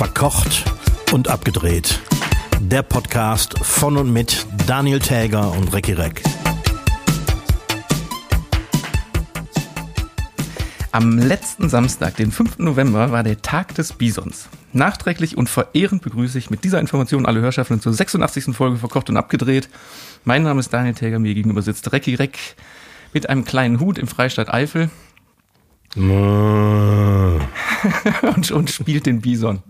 Verkocht und abgedreht. Der Podcast von und mit Daniel Täger und Recki Reck. Am letzten Samstag, den 5. November, war der Tag des Bisons. Nachträglich und verehrend begrüße ich mit dieser Information alle Hörschaffenden zur 86. Folge Verkocht und Abgedreht. Mein Name ist Daniel Täger, mir gegenüber sitzt Recki Reck mit einem kleinen Hut im Freistaat Eifel und, und spielt den Bison.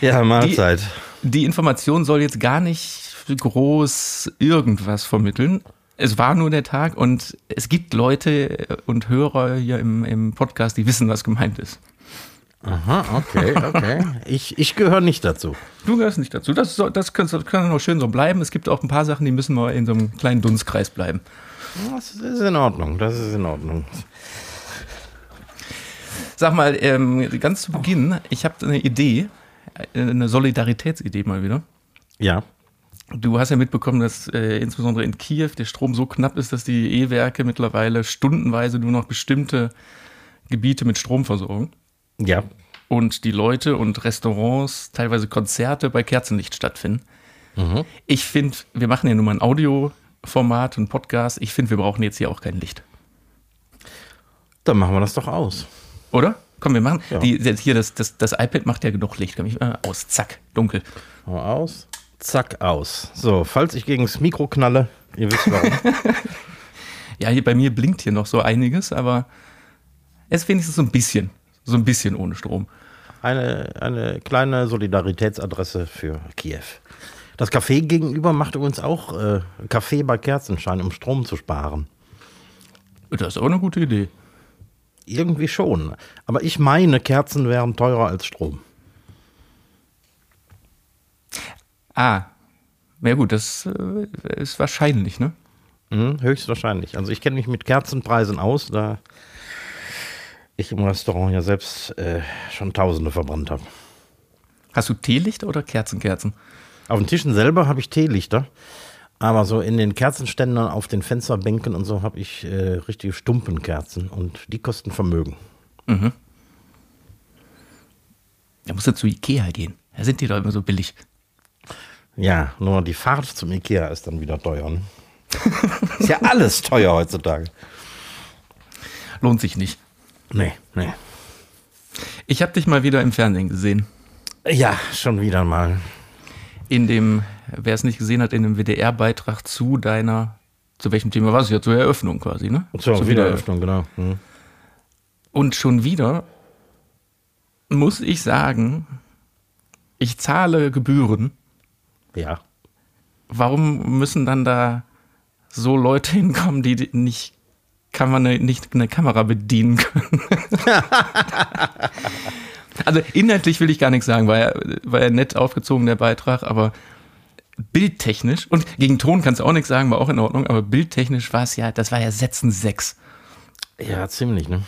Ja, Mahlzeit. Die, die Information soll jetzt gar nicht groß irgendwas vermitteln. Es war nur der Tag und es gibt Leute und Hörer hier im, im Podcast, die wissen, was gemeint ist. Aha, okay, okay. Ich, ich gehöre nicht dazu. Du gehörst nicht dazu. Das, das, kann, das kann auch schön so bleiben. Es gibt auch ein paar Sachen, die müssen mal in so einem kleinen Dunstkreis bleiben. Das ist in Ordnung, das ist in Ordnung. Sag mal, ähm, ganz zu Beginn, ich habe eine Idee, eine Solidaritätsidee mal wieder. Ja. Du hast ja mitbekommen, dass äh, insbesondere in Kiew der Strom so knapp ist, dass die E-Werke mittlerweile stundenweise nur noch bestimmte Gebiete mit Strom versorgen. Ja. Und die Leute und Restaurants, teilweise Konzerte bei Kerzenlicht stattfinden. Mhm. Ich finde, wir machen ja nun mal ein Audioformat, ein Podcast. Ich finde, wir brauchen jetzt hier auch kein Licht. Dann machen wir das doch aus. Oder? Komm, wir machen. Ja. Die, hier, das, das, das iPad macht ja genug Licht. Komm, ich, äh, aus, zack, dunkel. Aus, zack, aus. So, falls ich gegen das Mikro knalle, ihr wisst warum. ja, hier bei mir blinkt hier noch so einiges, aber es ist wenigstens so ein bisschen. So ein bisschen ohne Strom. Eine, eine kleine Solidaritätsadresse für Kiew. Das Café gegenüber macht übrigens auch äh, Kaffee bei Kerzenschein, um Strom zu sparen. Das ist auch eine gute Idee. Irgendwie schon. Aber ich meine, Kerzen wären teurer als Strom. Ah. Ja gut, das äh, ist wahrscheinlich, ne? Mhm, höchstwahrscheinlich. Also ich kenne mich mit Kerzenpreisen aus, da ich im Restaurant ja selbst äh, schon Tausende verbrannt habe. Hast du Teelichter oder Kerzenkerzen? Auf den Tischen selber habe ich Teelichter. Aber so in den Kerzenständern auf den Fensterbänken und so habe ich äh, richtige Stumpenkerzen und die kosten Vermögen. Mhm. Da musst du zu Ikea gehen. Da sind die doch immer so billig. Ja, nur die Fahrt zum Ikea ist dann wieder teuer. Ne? ist ja alles teuer heutzutage. Lohnt sich nicht. Nee, nee. Ich habe dich mal wieder im Fernsehen gesehen. Ja, schon wieder mal. In dem wer es nicht gesehen hat, in dem WDR-Beitrag zu deiner, zu welchem Thema war es ja, zur Eröffnung quasi, ne? Zur, zur Wiedereröffnung, genau. Mhm. Und schon wieder muss ich sagen, ich zahle Gebühren. Ja. Warum müssen dann da so Leute hinkommen, die nicht kann man nicht eine Kamera bedienen können. also inhaltlich will ich gar nichts sagen, war ja, war ja nett aufgezogen der Beitrag, aber bildtechnisch, und gegen Ton kannst du auch nichts sagen, war auch in Ordnung, aber bildtechnisch war es ja, das war ja Sätzen 6. Ja, ziemlich, ne?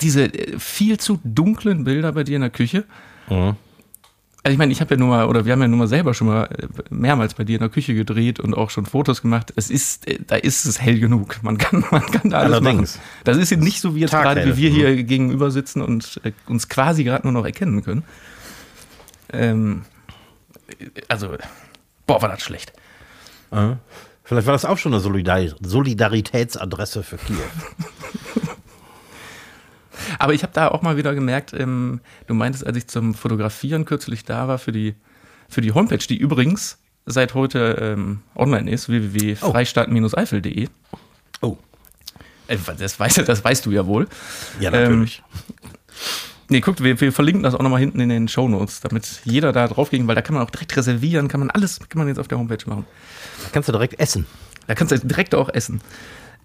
Diese äh, viel zu dunklen Bilder bei dir in der Küche. Mhm. Also ich meine, ich habe ja nur mal, oder wir haben ja nur mal selber schon mal äh, mehrmals bei dir in der Küche gedreht und auch schon Fotos gemacht. Es ist, äh, da ist es hell genug. Man kann, man kann da alles Allerdings. machen. Das ist nicht so wie jetzt gerade, wie wir hier mhm. gegenüber sitzen und uns quasi gerade nur noch erkennen können. Ähm, also Boah, war das schlecht. Äh. Vielleicht war das auch schon eine Solidar Solidaritätsadresse für Kiew. Aber ich habe da auch mal wieder gemerkt, ähm, du meintest, als ich zum Fotografieren kürzlich da war für die, für die Homepage, die übrigens seit heute ähm, online ist, www.freistaat-eifel.de. Oh. Äh, das, weißt, das weißt du ja wohl. Ja, natürlich. Ähm, Nee, guckt, wir, wir verlinken das auch nochmal hinten in den Show Notes, damit jeder da drauf ging, weil da kann man auch direkt reservieren, kann man alles, kann man jetzt auf der Homepage machen. Da kannst du direkt essen. Da kannst du direkt auch essen.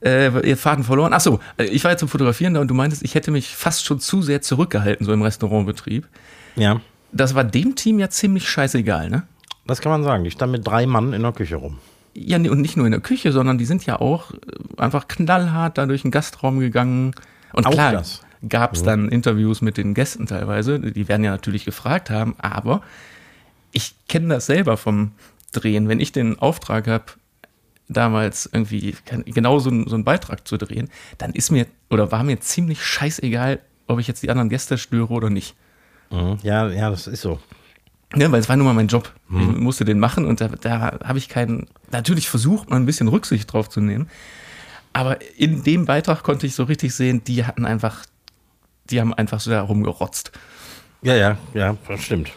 Äh, ihr Faden verloren. Achso, äh, ich war jetzt zum Fotografieren da und du meintest, ich hätte mich fast schon zu sehr zurückgehalten, so im Restaurantbetrieb. Ja. Das war dem Team ja ziemlich scheißegal, ne? Das kann man sagen. Die stand mit drei Mann in der Küche rum. Ja, und nicht nur in der Küche, sondern die sind ja auch äh, einfach knallhart da durch den Gastraum gegangen. Und auch klar, das gab es mhm. dann Interviews mit den Gästen teilweise. Die werden ja natürlich gefragt haben, aber ich kenne das selber vom Drehen. Wenn ich den Auftrag habe, damals irgendwie genau so, so einen Beitrag zu drehen, dann ist mir oder war mir ziemlich scheißegal, ob ich jetzt die anderen Gäste störe oder nicht. Mhm. Ja, ja, das ist so. Ja, weil es war nun mal mein Job. Ich musste den machen und da, da habe ich keinen. Natürlich versucht man ein bisschen Rücksicht drauf zu nehmen. Aber in dem Beitrag konnte ich so richtig sehen, die hatten einfach, die haben einfach so da rumgerotzt. Ja, ja, ja, das stimmt.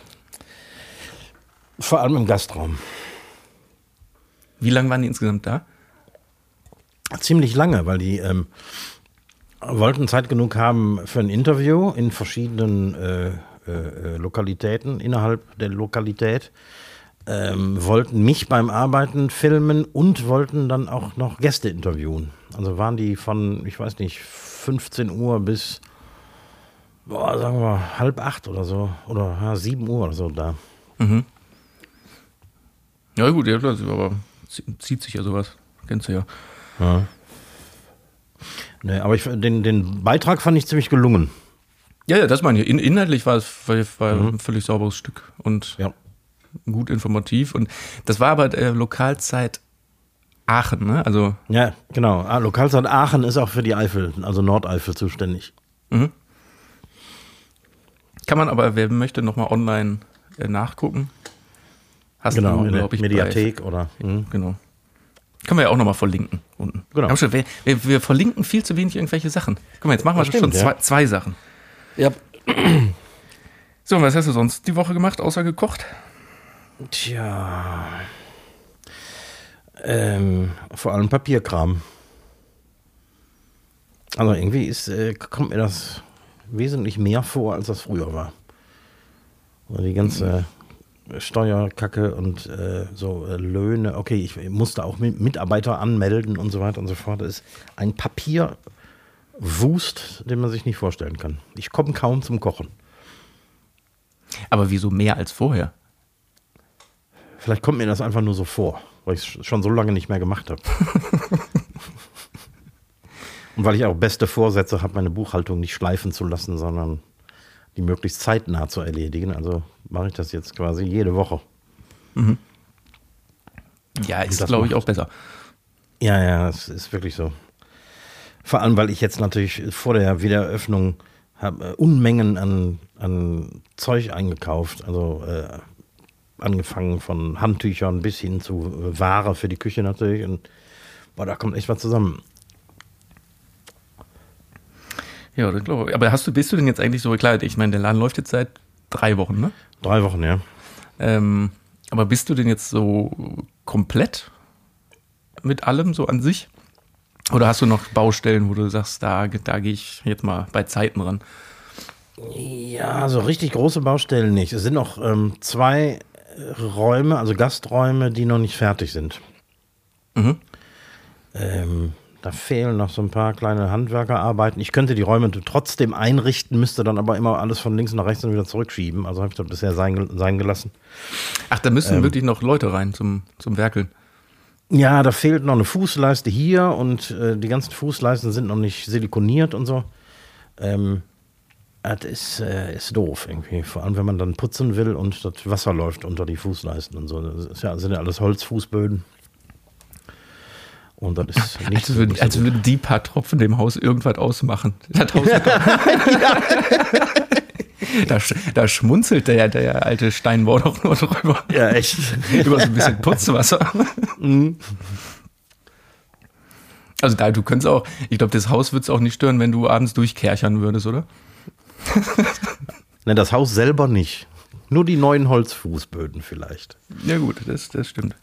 Vor allem im Gastraum. Wie lange waren die insgesamt da? Ziemlich lange, weil die ähm, wollten Zeit genug haben für ein Interview in verschiedenen äh, äh, Lokalitäten innerhalb der Lokalität. Ähm, wollten mich beim Arbeiten filmen und wollten dann auch noch Gäste interviewen. Also waren die von, ich weiß nicht, 15 Uhr bis, boah, sagen wir, halb acht oder so, oder ja, 7 Uhr oder so da. Ja, gut, ja, aber zieht sich ja sowas. Kennst du ja. Ja. Nee, aber ich, den, den Beitrag fand ich ziemlich gelungen. Ja, ja, das meine ich. In, inhaltlich war es war, war ein völlig sauberes Stück und Ja. gut informativ. Und das war aber äh, Lokalzeit Aachen, ne? Also, Ja, genau. Ah, Lokalzeit Aachen ist auch für die Eifel, also Nordeifel zuständig. Kann man aber, wer möchte, nochmal online äh, nachgucken. Hast Genau, du, in der ich, bei- Mediathek oder. Hm. Genau. Können wir ja auch nochmal verlinken unten. Genau. Schon, wir, wir, wir verlinken viel zu wenig irgendwelche Sachen. Guck mal, jetzt machen wir Das schon stimmt, zwei, ja. zwei Sachen. Ja. So, und was hast du sonst die Woche gemacht, außer gekocht? Tja. Ähm, vor allem Papierkram. Also irgendwie ist, äh, kommt mir das wesentlich mehr vor, als das früher war. Also die ganze Steuerkacke und äh, so äh, Löhne. Okay, ich musste auch Mi- Mitarbeiter anmelden und so weiter und so fort. Das ist ein Papierwust, den man sich nicht vorstellen kann. Ich komme kaum zum Kochen. Aber wieso mehr als vorher? Vielleicht kommt mir das einfach nur so vor, weil ich es schon so lange nicht mehr gemacht habe. Und weil ich auch beste Vorsätze habe, meine Buchhaltung nicht schleifen zu lassen, sondern die möglichst zeitnah zu erledigen. Also mache ich das jetzt quasi jede Woche. Ja, ist, glaube ich, auch besser. Ja, ja, es ist wirklich so. Vor allem, weil ich jetzt natürlich vor der Wiedereröffnung habe äh, Unmengen an, an Zeug eingekauft. Also äh, angefangen von Handtüchern bis hin zu äh, Ware für die Küche natürlich. Und boah, da kommt echt was zusammen. Ja, das glaube ich. Aber hast du, bist du denn jetzt eigentlich so, klar, ich meine, der Laden läuft jetzt seit drei Wochen, ne? Drei Wochen, ja. Ähm, aber bist du denn jetzt so komplett mit allem so an sich? Oder hast du noch Baustellen, wo du sagst, da, da gehe ich jetzt mal bei Zeiten ran? Ja, so richtig große Baustellen nicht. Es sind noch ähm, zwei Räume, also Gasträume, die noch nicht fertig sind. Mhm. Ähm, da fehlen noch so ein paar kleine Handwerkerarbeiten. Ich könnte die Räume trotzdem einrichten, müsste dann aber immer alles von links nach rechts und wieder zurückschieben. Also habe ich das bisher sein, sein gelassen. Ach, da müssen wirklich noch Leute rein zum, zum Werkeln. Ja, da fehlt noch eine Fußleiste hier und äh, die ganzen Fußleisten sind noch nicht silikoniert und so. Ähm, das ist, äh, ist doof irgendwie. Vor allem, wenn man dann putzen will und das Wasser läuft unter die Fußleisten und so. Das ist ja, sind ja alles Holzfußböden. Und das ist nicht Als so, würden, nicht so als würden die paar Tropfen dem Haus irgendwas ausmachen. Das Haus da, sch- da schmunzelt der, der alte Steinbau doch nur drüber. Ja, echt. Über so ein bisschen Putzwasser. Also da, du könntest auch, ich glaube, das Haus würde es auch nicht stören, wenn du abends durchkerchern würdest, oder? Ne, das Haus selber nicht. Nur die neuen Holzfußböden vielleicht. Ja gut, das, das stimmt.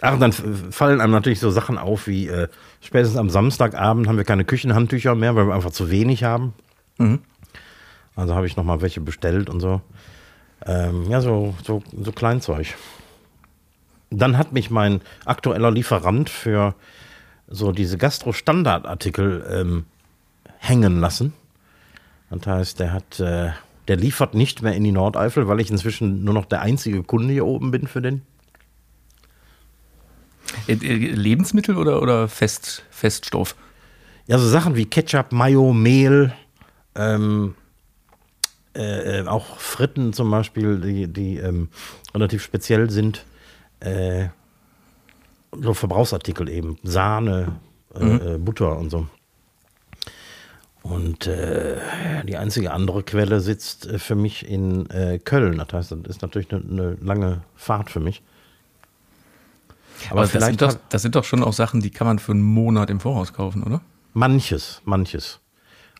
Ach, dann fallen einem natürlich so Sachen auf wie äh, spätestens am Samstagabend haben wir keine Küchenhandtücher mehr, weil wir einfach zu wenig haben. Also habe ich noch mal welche bestellt und so. Ähm, ja, so, so, so Kleinzeug. Dann hat mich mein aktueller Lieferant für so diese Gastro-Standardartikel ähm, hängen lassen. Das heißt, der hat, äh, der liefert nicht mehr in die Nordeifel, weil ich inzwischen nur noch der einzige Kunde hier oben bin für den. Äh, äh, Lebensmittel oder, oder Fest, Feststoff? Ja, so Sachen wie Ketchup, Mayo, Mehl, ähm, äh, äh, auch Fritten zum Beispiel, die, die ähm, relativ speziell sind. Äh, so Verbrauchsartikel eben, Sahne, äh, äh, Butter und so. Und äh, die einzige andere Quelle sitzt äh, für mich in äh, Köln. Das heißt, das ist natürlich eine, eine lange Fahrt für mich. Aber, Aber das, sind doch, das sind doch schon auch Sachen, die kann man für einen Monat im Voraus kaufen, oder? Manches, manches.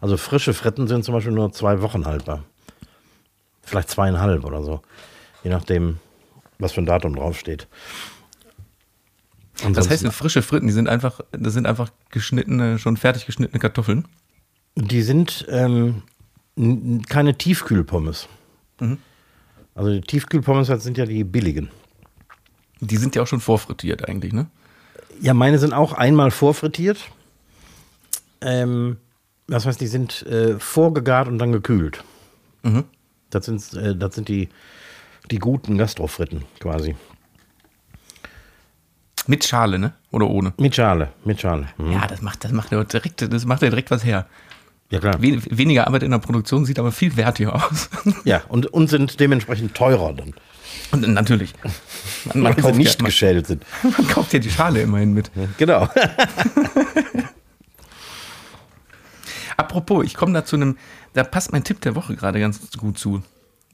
Also frische Fritten sind zum Beispiel nur zwei Wochen haltbar. Vielleicht zweieinhalb oder so. Je nachdem, was für ein Datum draufsteht. Ansonsten, das heißt, frische Fritten, die sind einfach, das sind einfach geschnittene, schon fertig geschnittene Kartoffeln. Die sind ähm, keine Tiefkühlpommes. Mhm. Also die Tiefkühlpommes sind ja die billigen. Die sind ja auch schon vorfrittiert eigentlich, ne? Ja, meine sind auch einmal vorfrittiert. Ähm, das heißt, die sind äh, vorgegart und dann gekühlt. Mhm. Das sind, äh, das sind die, die guten Gastrofritten quasi. Mit Schale, ne? Oder ohne? Mit Schale, mit Schale. Mhm. Ja, das macht, das macht ja direkt, das macht ja direkt was her. Ja, klar. Wen, weniger Arbeit in der Produktion sieht aber viel wertiger aus. Ja, und, und sind dementsprechend teurer dann. Und natürlich. Man, man kauft nicht ja, geschält sind. Man kauft ja die Schale immerhin mit. Genau. Apropos, ich komme da zu einem, da passt mein Tipp der Woche gerade ganz gut zu,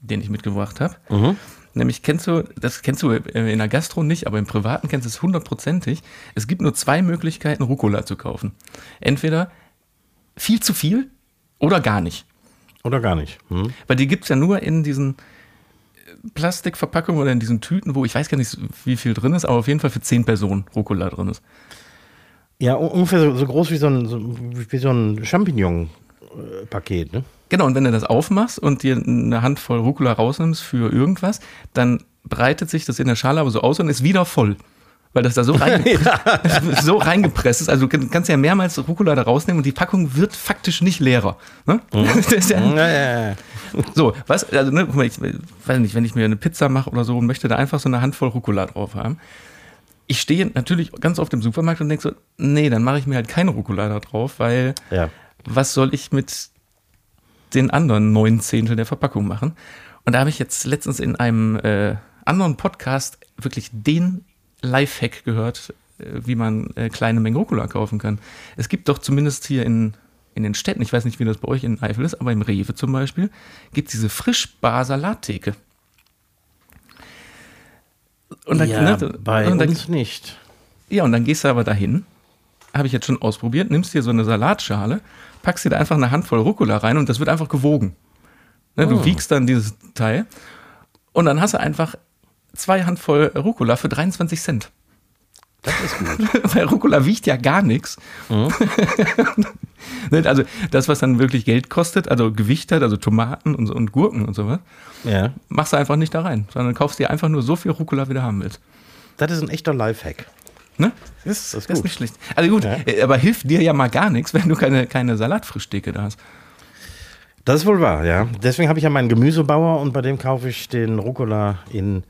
den ich mitgebracht habe. Mhm. Nämlich kennst du, das kennst du in der Gastro nicht, aber im Privaten kennst du es hundertprozentig. Es gibt nur zwei Möglichkeiten, Rucola zu kaufen. Entweder viel zu viel oder gar nicht. Oder gar nicht. Hm. Weil die gibt es ja nur in diesen Plastikverpackungen oder in diesen Tüten, wo ich weiß gar nicht, wie viel drin ist, aber auf jeden Fall für zehn Personen Rucola drin ist. Ja, ungefähr so, so groß wie so ein, so, wie so ein Champignon-Paket, ne? Genau, und wenn du das aufmachst und dir eine Handvoll Rucola rausnimmst für irgendwas, dann breitet sich das in der Schale aber so aus und ist wieder voll weil das da so, reingepresst, so reingepresst ist. Also du kannst ja mehrmals Rucola da rausnehmen und die Packung wird faktisch nicht leerer. Ne? Mhm. ja, ja, ja. So, was, also ne, guck mal, ich weiß nicht, wenn ich mir eine Pizza mache oder so und möchte da einfach so eine Handvoll Rucola drauf haben. Ich stehe natürlich ganz oft im Supermarkt und denke so, nee, dann mache ich mir halt keine Rucola da drauf, weil was soll ich mit den anderen neun Zehntel der Verpackung machen? Und da habe ich jetzt letztens in einem äh, anderen Podcast wirklich den Lifehack gehört, äh, wie man äh, kleine Mengen Rucola kaufen kann. Es gibt doch zumindest hier in, in den Städten, ich weiß nicht, wie das bei euch in Eifel ist, aber im Rewe zum Beispiel, gibt es diese Frischbar-Salattheke. Und dann, ja, ne, bei und dann, uns nicht. Ja, und dann gehst du aber dahin, habe ich jetzt schon ausprobiert, nimmst dir so eine Salatschale, packst dir da einfach eine Handvoll Rucola rein und das wird einfach gewogen. Ne, oh. Du wiegst dann dieses Teil und dann hast du einfach zwei Handvoll Rucola für 23 Cent. Das ist gut. Weil Rucola wiegt ja gar nichts. Mhm. also das, was dann wirklich Geld kostet, also Gewicht hat, also Tomaten und, und Gurken und sowas, ja. machst du einfach nicht da rein, sondern kaufst dir einfach nur so viel Rucola, wie du haben willst. Das ist ein echter Lifehack. Ne? Das, ist, das ist nicht schlecht. Also gut, ja. Äh, aber hilft dir ja mal gar nichts, wenn du keine, keine Salatfrischtheke da hast. Das ist wohl wahr, ja. Deswegen habe ich ja meinen Gemüsebauer und bei dem kaufe ich den Rucola in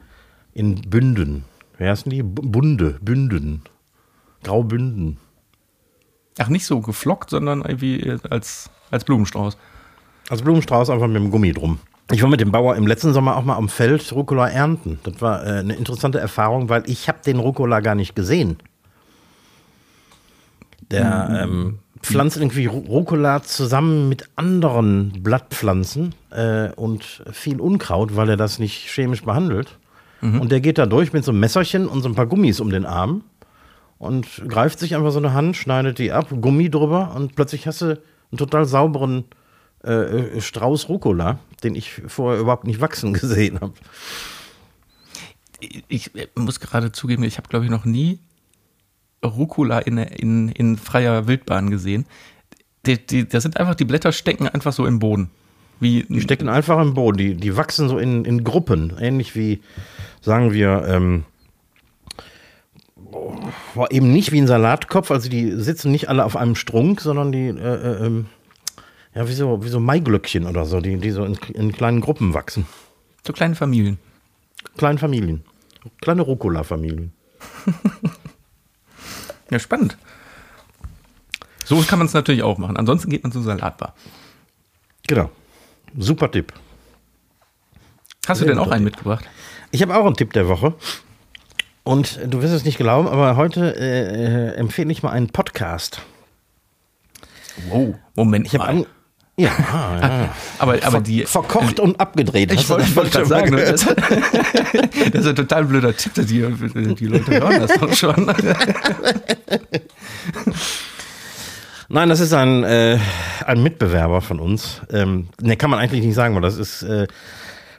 in Bünden. Wer heißen die? Bunde, Bünden. Graubünden. Ach, nicht so geflockt, sondern irgendwie als, als Blumenstrauß. Als Blumenstrauß einfach mit dem Gummi drum. Ich war mit dem Bauer im letzten Sommer auch mal am Feld Rucola ernten. Das war äh, eine interessante Erfahrung, weil ich habe den Rucola gar nicht gesehen. Der mhm. ähm, pflanzt irgendwie Rucola zusammen mit anderen Blattpflanzen äh, und viel Unkraut, weil er das nicht chemisch behandelt. Mhm. Und der geht da durch mit so einem Messerchen und so ein paar Gummis um den Arm und greift sich einfach so eine Hand, schneidet die ab, Gummi drüber und plötzlich hast du einen total sauberen äh, äh Strauß Rucola, den ich vorher überhaupt nicht wachsen gesehen habe. Ich muss gerade zugeben, ich habe, glaube ich, noch nie Rucola in, in, in freier Wildbahn gesehen. Die, die, das sind einfach, die Blätter stecken einfach so im Boden. Wie, die stecken einfach im Boden, die, die wachsen so in, in Gruppen, ähnlich wie sagen wir, ähm, eben nicht wie ein Salatkopf, also die sitzen nicht alle auf einem Strunk, sondern die, äh, äh, ähm, ja, wie so, wie so Maiglöckchen oder so, die, die so in, in kleinen Gruppen wachsen. So kleine Familien. Kleine Familien. Kleine Rucola-Familien. ja, spannend. So kann man es natürlich auch machen. Ansonsten geht man zur Salatbar. Genau. Super Tipp. Hast Sehr du denn auch einen mitgebracht? Ich habe auch einen Tipp der Woche. Und du wirst es nicht glauben, aber heute äh, äh, empfehle ich mal einen Podcast. Wow, Moment, ich habe an. Ja, ah, ja. aber, aber die. Verkocht und abgedreht. Ich wollte wollt gerade sagen, das, das ist ein total blöder Tipp, die, die Leute hören das doch schon. Nein, das ist ein, äh, ein Mitbewerber von uns. Ähm, ne, kann man eigentlich nicht sagen, weil das ist äh,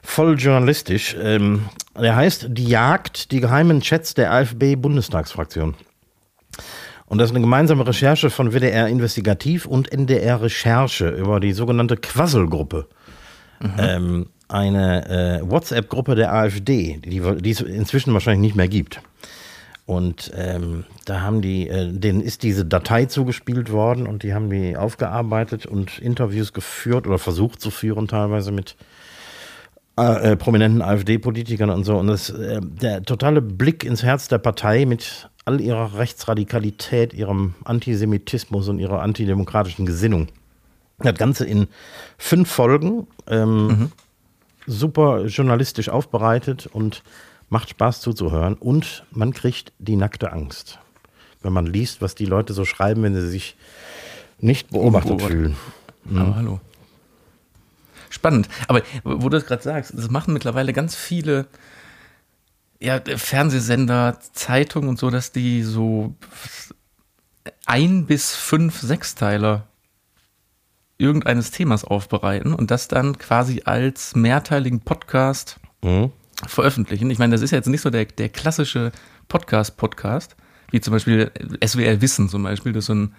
voll journalistisch. Ähm, der heißt Die Jagd, die geheimen Chats der AfB-Bundestagsfraktion. Und das ist eine gemeinsame Recherche von WDR Investigativ und NDR Recherche über die sogenannte Quasselgruppe. Mhm. Ähm, eine äh, WhatsApp-Gruppe der AfD, die, die es inzwischen wahrscheinlich nicht mehr gibt. Und ähm, da haben die, äh, denen ist diese Datei zugespielt worden und die haben die aufgearbeitet und Interviews geführt oder versucht zu führen, teilweise mit äh, äh prominenten AfD-Politikern und so. Und das, äh, der totale Blick ins Herz der Partei mit all ihrer Rechtsradikalität, ihrem Antisemitismus und ihrer antidemokratischen Gesinnung. Das Ganze in fünf Folgen, ähm, mhm. super journalistisch aufbereitet und macht Spaß zuzuhören. Und man kriegt die nackte Angst, wenn man liest, was die Leute so schreiben, wenn sie sich nicht beobachtet oh, fühlen. Mhm. Aber hallo. Spannend. Aber wo du das gerade sagst, das machen mittlerweile ganz viele ja, Fernsehsender, Zeitungen und so, dass die so ein bis fünf Sechsteiler irgendeines Themas aufbereiten und das dann quasi als mehrteiligen Podcast mhm. Veröffentlichen. Ich meine, das ist ja jetzt nicht so der, der klassische Podcast-Podcast, wie zum Beispiel SWR Wissen zum Beispiel. Das ist so ein,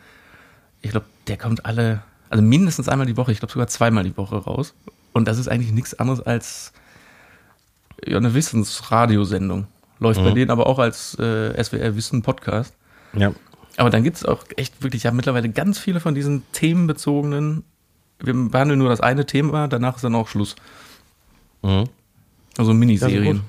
ich glaube, der kommt alle, also mindestens einmal die Woche, ich glaube sogar zweimal die Woche raus. Und das ist eigentlich nichts anderes als ja, eine Wissensradiosendung. Läuft mhm. bei denen aber auch als äh, SWR Wissen Podcast. Ja. Aber dann gibt es auch echt wirklich, ja, mittlerweile ganz viele von diesen themenbezogenen. Wir behandeln nur das eine Thema, danach ist dann auch Schluss. Mhm. Also Miniserien.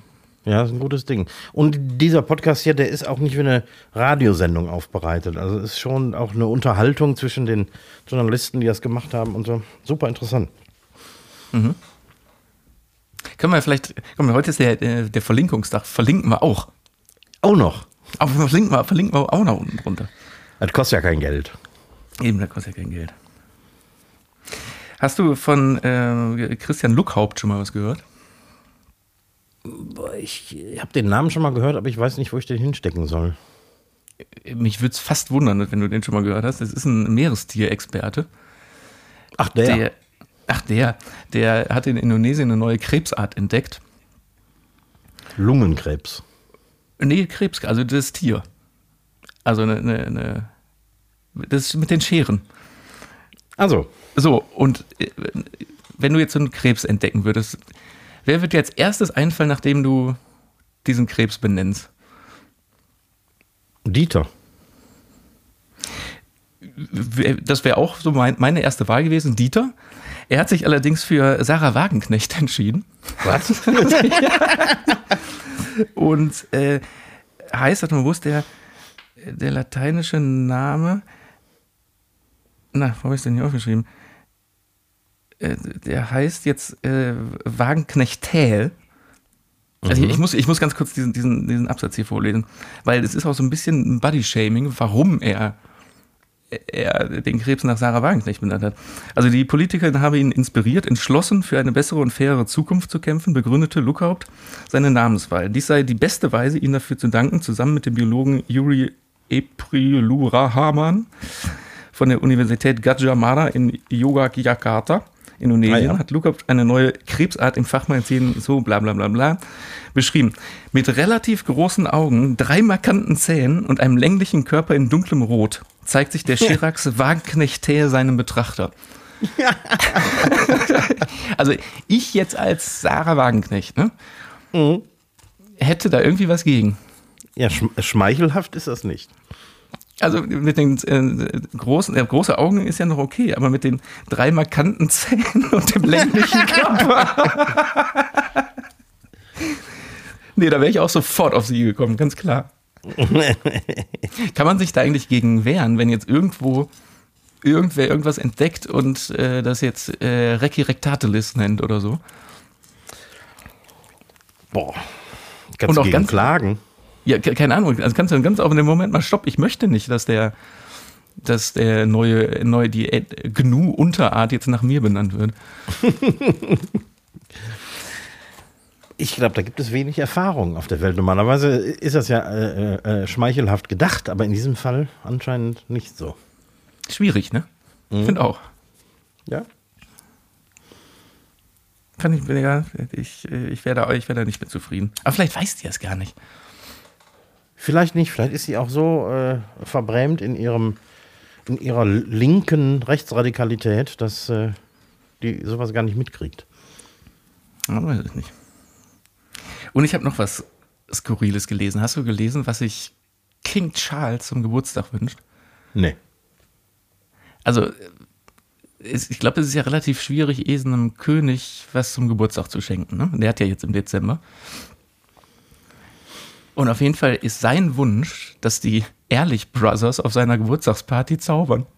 Ja, das ist ein gutes Ding. Und dieser Podcast hier, der ist auch nicht wie eine Radiosendung aufbereitet. Also es ist schon auch eine Unterhaltung zwischen den Journalisten, die das gemacht haben und so. Super interessant. Mhm. Können wir vielleicht, komm, heute ist der, der Verlinkungstag, verlinken wir auch. Auch noch? Aber verlinken wir, verlinken wir auch noch unten drunter. Das kostet ja kein Geld. Eben, das kostet ja kein Geld. Hast du von äh, Christian Luckhaupt schon mal was gehört? Ich habe den Namen schon mal gehört, aber ich weiß nicht, wo ich den hinstecken soll. Mich würde es fast wundern, wenn du den schon mal gehört hast. Das ist ein Meerestierexperte. Ach, der. der Ach, der, der hat in Indonesien eine neue Krebsart entdeckt. Lungenkrebs. Nee, Krebs, also das Tier. Also eine, eine, eine das mit den Scheren. Also. So, und äh, wenn du jetzt so einen Krebs entdecken würdest, wer wird dir als erstes einfallen, nachdem du diesen Krebs benennst? Dieter. Das wäre auch so mein, meine erste Wahl gewesen, Dieter. Er hat sich allerdings für Sarah Wagenknecht entschieden. Was? Und äh, heißt, hat man wusste, der, der lateinische Name, na, wo habe ich es denn hier aufgeschrieben? Äh, der heißt jetzt äh, Wagenknecht-Thäl. Also mhm. ich, muss, ich muss ganz kurz diesen, diesen, diesen Absatz hier vorlesen, weil es ist auch so ein bisschen Body-Shaming, warum er er den Krebs nach Sarah Wagenknecht benannt hat. Also die Politikerin habe ihn inspiriert, entschlossen für eine bessere und fairere Zukunft zu kämpfen, begründete Luckhaupt seine Namenswahl. Dies sei die beste Weise, ihm dafür zu danken, zusammen mit dem Biologen Yuri Eprilurahaman von der Universität Gajah Mada in Yogyakarta Indonesien, ah, ja. hat Lukac eine neue Krebsart im Fachmagazin so bla bla bla bla beschrieben. Mit relativ großen Augen, drei markanten Zähnen und einem länglichen Körper in dunklem Rot zeigt sich der Chirax Wagenknecht seinem Betrachter. also ich jetzt als Sarah Wagenknecht, ne? Mhm. Hätte da irgendwie was gegen. Ja, schmeichelhaft ist das nicht. Also mit den äh, großen, äh, große Augen ist ja noch okay, aber mit den drei markanten Zähnen und dem länglichen Körper. nee, da wäre ich auch sofort auf sie gekommen, ganz klar. Kann man sich da eigentlich gegen wehren, wenn jetzt irgendwo irgendwer irgendwas entdeckt und äh, das jetzt äh, Recki Rectatelis nennt oder so? Boah, kannst und auch ganz klagen. Ja, keine Ahnung. Also kannst du ganz auf den Moment mal stopp. Ich möchte nicht, dass der, dass der neue, neue die GNU-Unterart jetzt nach mir benannt wird. Ich glaube, da gibt es wenig Erfahrung auf der Welt. Normalerweise ist das ja äh, äh, schmeichelhaft gedacht, aber in diesem Fall anscheinend nicht so. Schwierig, ne? Mhm. Finde auch. Ja. Kann ich, ja, ich, ich wäre da, wär da nicht mehr zufrieden. Aber vielleicht weiß die es gar nicht. Vielleicht nicht, vielleicht ist sie auch so äh, verbrämt in ihrem in ihrer linken Rechtsradikalität, dass äh, die sowas gar nicht mitkriegt. Man weiß es nicht. Und ich habe noch was Skurriles gelesen. Hast du gelesen, was sich King Charles zum Geburtstag wünscht? Nee. Also, ich glaube, es ist ja relativ schwierig, eh einem König was zum Geburtstag zu schenken. Ne? Der hat ja jetzt im Dezember. Und auf jeden Fall ist sein Wunsch, dass die Ehrlich Brothers auf seiner Geburtstagsparty zaubern.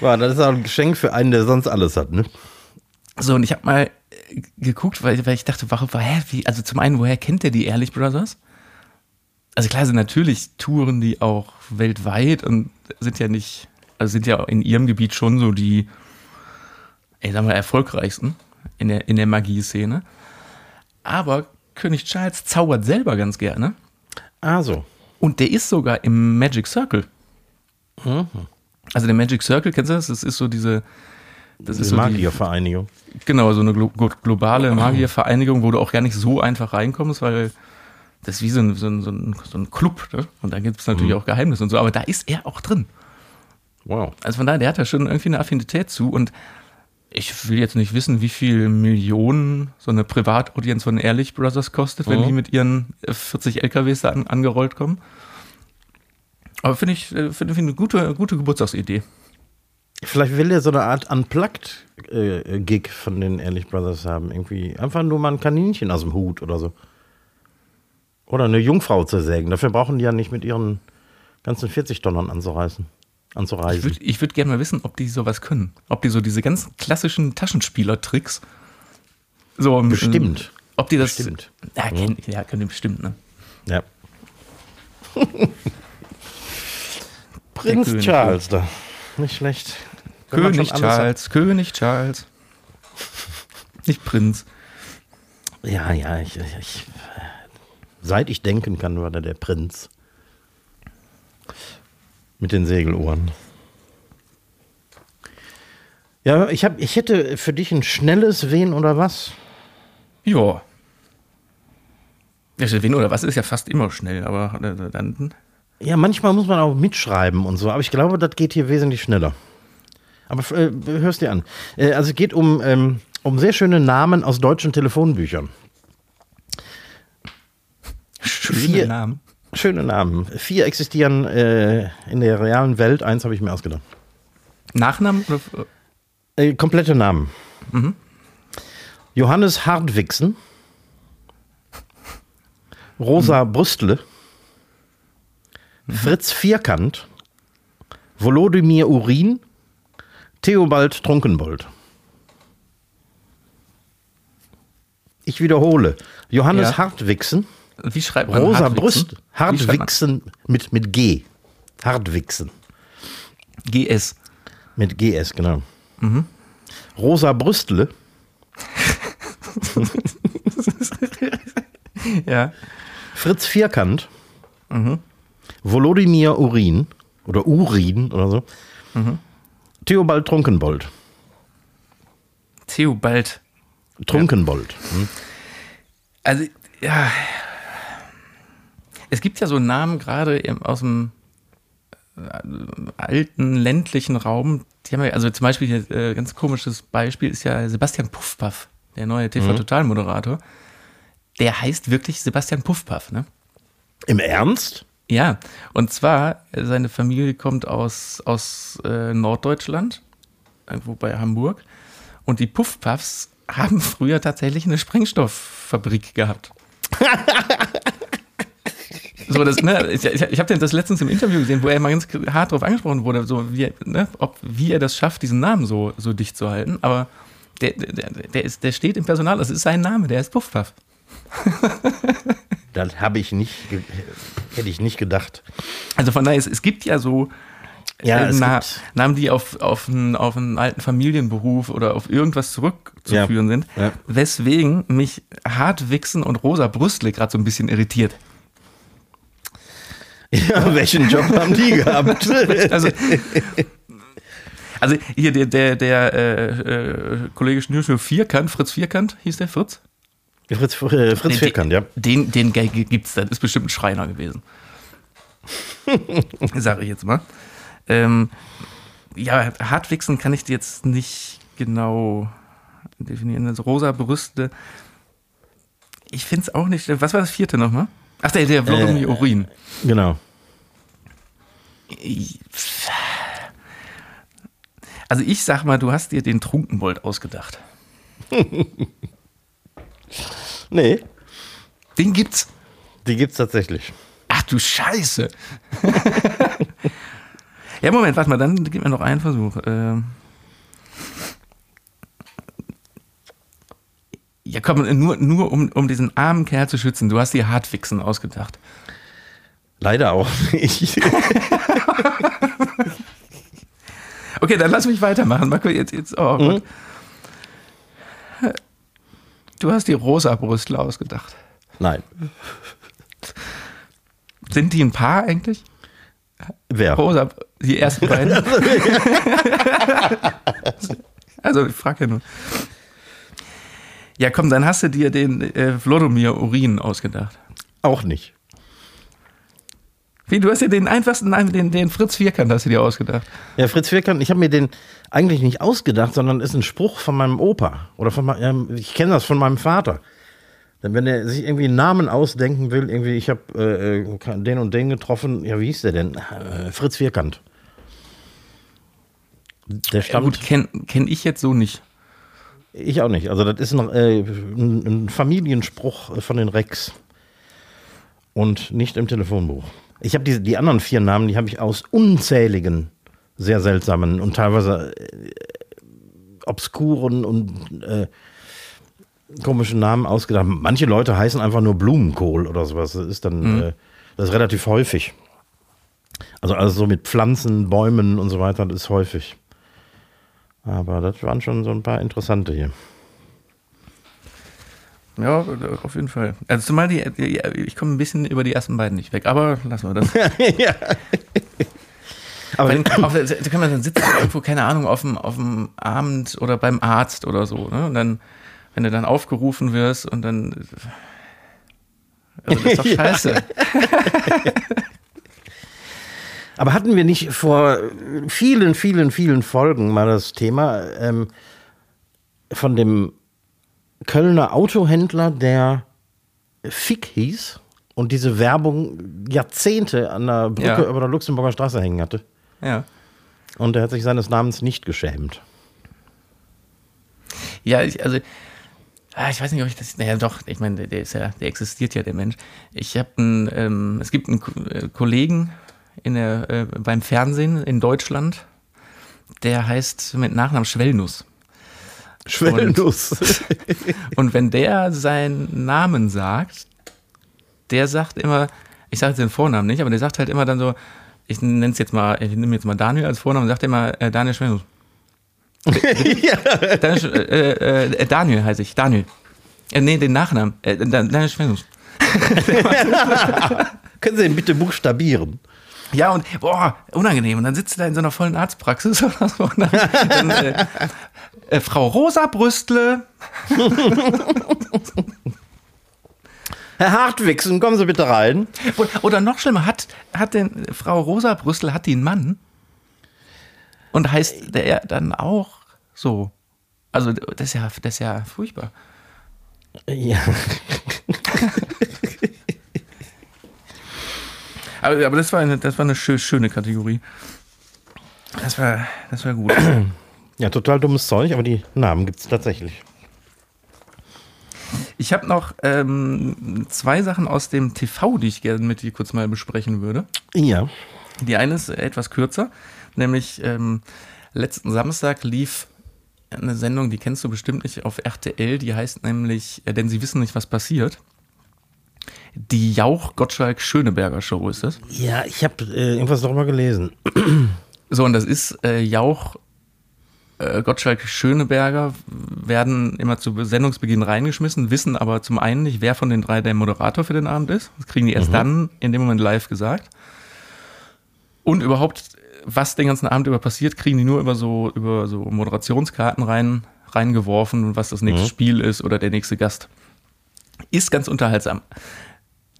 Wow, das ist auch ein Geschenk für einen, der sonst alles hat, ne? So, und ich habe mal äh, geguckt, weil, weil ich dachte, warum, woher, wie, also zum einen, woher kennt der die Ehrlich Brothers? Also klar sind natürlich Touren, die auch weltweit und sind ja nicht, also sind ja in ihrem Gebiet schon so die, ey, sagen wir, erfolgreichsten in der, in der Magie-Szene. Aber König Charles zaubert selber ganz gerne. Ah, so. Und der ist sogar im Magic Circle. Mhm. Also der Magic Circle, kennst du das? Das ist so diese, das ist so Magiervereinigung. Die, genau, so eine glo globale Magiervereinigung, wo du auch gar nicht so einfach reinkommst, weil das ist wie so ein, so ein, so ein, so ein Club. Ne? Und da gibt es natürlich mhm. auch Geheimnisse und so, aber da ist er auch drin. Wow. Also von daher, der hat da schon irgendwie eine Affinität zu und ich will jetzt nicht wissen, wie viel Millionen so eine Privataudienz von Ehrlich Brothers kostet, wenn mhm. die mit ihren 40 LKWs da an, angerollt kommen. Aber finde ich, äh, finde find eine gute, gute Geburtstagsidee. Vielleicht will er so eine Art Unplugged-Gig äh, von den Ehrlich Brothers haben. Irgendwie einfach nur mal ein Kaninchen aus dem Hut oder so. Oder eine Jungfrau zu sägen. Dafür brauchen die ja nicht mit ihren ganzen 40 Tonnen anzureißen. Anzureisen. Ich würde würd gerne mal wissen, ob die sowas können. Ob die so diese ganz klassischen Taschenspielertricks so Bestimmt. Ob die das. Bestimmt. Ja, kenn, ja können die bestimmt, ne? Ja. Prinz Charles da. Nicht schlecht. König Charles, König Charles. Nicht Prinz. Ja, ja, ich, ich, seit ich denken kann, war der der Prinz. Mit den Segelohren. Ja, ich, hab, ich hätte für dich ein schnelles Wen oder was? Ja. Ja, Wen oder was ist ja fast immer schnell, aber dann. Ja, manchmal muss man auch mitschreiben und so, aber ich glaube, das geht hier wesentlich schneller. Aber äh, hörst dir an. Äh, also es geht um, ähm, um sehr schöne Namen aus deutschen Telefonbüchern. Schöne Vier, Namen. Schöne Namen. Vier existieren äh, in der realen Welt, eins habe ich mir ausgedacht. Nachnamen? Äh, komplette Namen. Mhm. Johannes Hartwigsen. Rosa mhm. Brüstle. Mhm. Fritz Vierkant. Volodymyr Urin. Theobald Trunkenbold. Ich wiederhole. Johannes ja. Hartwigsen. Wie schreibt man Rosa Brust. Hartwigsen mit, mit G. Hartwigsen. GS. Mit GS, genau. Mhm. Rosa Brüstle. ja. Fritz Vierkant. Mhm. Volodymyr Urin. Oder Urin oder so. Mhm. Theobald Trunkenbold. Theobald. Trunkenbold. Hm? Also, ja, es gibt ja so Namen gerade aus dem äh, alten ländlichen Raum. Die haben ja, also zum Beispiel ein äh, ganz komisches Beispiel ist ja Sebastian Puffpaff, der neue TV-Total-Moderator. Der heißt wirklich Sebastian Puffpaff, ne? Im Ernst? Ja, und zwar, seine Familie kommt aus, aus äh, Norddeutschland, irgendwo bei Hamburg. Und die Puffpuffs haben früher tatsächlich eine Sprengstofffabrik gehabt. So, das, ne, ich, ich habe das letztens im Interview gesehen, wo er mal ganz hart darauf angesprochen wurde, so wie, ne, ob, wie er das schafft, diesen Namen so, so dicht zu halten. Aber der, der, der, ist, der steht im Personal, das ist sein Name, der ist Puffpuff. Das habe ich nicht, hätte ich nicht gedacht. Also von daher, es, es gibt ja so Ja, äh, Na, Namen, die auf, auf, einen, auf einen alten Familienberuf oder auf irgendwas zurückzuführen Ja, sind, ja. weswegen mich Hartwichsen und Rosa Brüstle gerade so ein bisschen irritiert. Ja, welchen Job haben die gehabt? Also, also hier der, der, der äh, äh, Kollege Schnürschnur Vierkant, Fritz Vierkant, hieß der Fritz? Fritz, äh, Fritz Den- Vierkant, ja. Den, den gibt's, das ist bestimmt ein Schreiner gewesen. Sage ich jetzt mal. Ähm, ja, Hartwichsen kann ich jetzt nicht genau definieren. Also rosa Brüste. Ich finde es auch nicht. Was war das vierte nochmal? Ach, der, der Wladimir Äh, Urin. Genau. Also ich sag mal, du hast dir den Trunkenbold ausgedacht. Nee, Den gibt's. die gibt's tatsächlich. Ach du Scheiße. ja, Moment, warte mal, dann gib mir noch einen Versuch. Ähm ja, komm, nur, nur um, um diesen armen Kerl zu schützen. Du hast dir Hartwichsen ausgedacht. Leider auch nicht. Okay, dann lass mich weitermachen. Marco, jetzt, jetzt, oh Gott. Du hast die rosa Brüstel ausgedacht. Nein. Sind die ein Paar eigentlich? Wer? Rosa, die ersten beiden. also, ich frage ja nur. Ja, komm, dann hast du dir den äh, Wlodomir Urin ausgedacht. Auch nicht. Wie, du hast dir den einfachsten Namen, den, den Fritz Vierkant hast du dir ausgedacht. Ja, Fritz Vierkant, ich habe mir den eigentlich nicht ausgedacht, sondern ist ein Spruch von meinem Opa. Oder von meinem, ähm, ich kenne das von meinem Vater. Denn wenn er sich irgendwie einen Namen ausdenken will, irgendwie, ich habe äh, äh, den und den getroffen, ja, wie hieß der denn? Äh, Fritz Vierkant. Der Ja, stammt, gut, kenne kenn ich jetzt so nicht. Ich auch nicht. Also das ist ein, äh, ein, Familienspruch von den Rex. Und nicht im Telefonbuch. Ich habe die, die anderen vier Namen, die habe ich aus unzähligen, sehr seltsamen und teilweise äh, obskuren und äh, komischen Namen ausgedacht. Manche Leute heißen einfach nur Blumenkohl oder sowas. Das ist dann äh, das ist relativ häufig. Also alles so mit Pflanzen, Bäumen und so weiter, das ist häufig. Aber das waren schon so ein paar interessante hier. Ja, auf jeden Fall. Also zumal die, die ich komme ein bisschen über die ersten beiden nicht weg, aber lassen wir das. ja. Aber Weil, auf, da kann man dann sitzen irgendwo, keine Ahnung, auf dem, auf dem Abend oder beim Arzt oder so, ne? Und dann, wenn du dann aufgerufen wirst und dann. Also das ist doch scheiße. Aber hatten wir nicht vor vielen, vielen, vielen Folgen mal das Thema ähm, von dem Kölner Autohändler, der Fick hieß und diese Werbung Jahrzehnte an der Brücke Ja. über der Luxemburger Straße hängen hatte? Ja. Und er hat sich seines Namens nicht geschämt. Ja, ich, also, ah, ich weiß nicht, ob ich das, naja, doch, ich meine, der, ist ja, der existiert ja, der Mensch. Ich habe einen, ähm, es gibt einen äh, Kollegen in der, äh, beim Fernsehen in Deutschland, der heißt mit Nachnamen Schwellnuss. Schwellnuss. Und wenn der seinen Namen sagt, der sagt immer, ich sage jetzt den Vornamen nicht, aber der sagt halt immer dann so, ich nenne es jetzt mal, ich nehme jetzt mal Daniel als Vornamen, sagt immer äh, Daniel Schwellnuss. ja. Daniel, Sch- äh, äh, Daniel heiße ich, Daniel. Äh, nee, den Nachnamen. Äh, Dan- Daniel Schwellnuss. Können Sie ihn bitte buchstabieren? Ja, und boah, unangenehm. Und dann sitzt du da in so einer vollen Arztpraxis. Und dann, dann, äh, äh, Frau Rosa Brüstle. Herr Hartwigsen, kommen Sie bitte rein. Oder, noch schlimmer, hat, hat denn Frau Rosa Brüstel, hat die einen Mann? Und heißt der dann auch so? Also, das ist ja, das ist ja furchtbar. Ja. Aber, aber das war eine, das war eine schö- schöne Kategorie. Das war, das war gut. ja, total dummes Zeug, aber die Namen gibt es tatsächlich. Ich habe noch ähm, zwei Sachen aus dem TV, die ich gerne mit dir kurz mal besprechen würde. Ja. Die eine ist etwas kürzer, nämlich ähm, letzten Samstag lief eine Sendung, die kennst du bestimmt nicht, auf RTL, die heißt nämlich, äh, denn sie wissen nicht, was passiert. Die Jauch-Gottschalk-Schöneberger-Show ist das. Ja, ich habe äh, irgendwas darüber gelesen. So, und das ist äh, Jauch, äh, Gottschalk, Schöneberger werden immer zu Sendungsbeginn reingeschmissen, wissen aber zum einen nicht, wer von den drei der Moderator für den Abend ist. Das kriegen die erst dann in dem Moment live gesagt. Und überhaupt, was den ganzen Abend über passiert, kriegen die nur über so, über so Moderationskarten rein, reingeworfen, was das nächste Spiel ist oder der nächste Gast. Ist ganz unterhaltsam.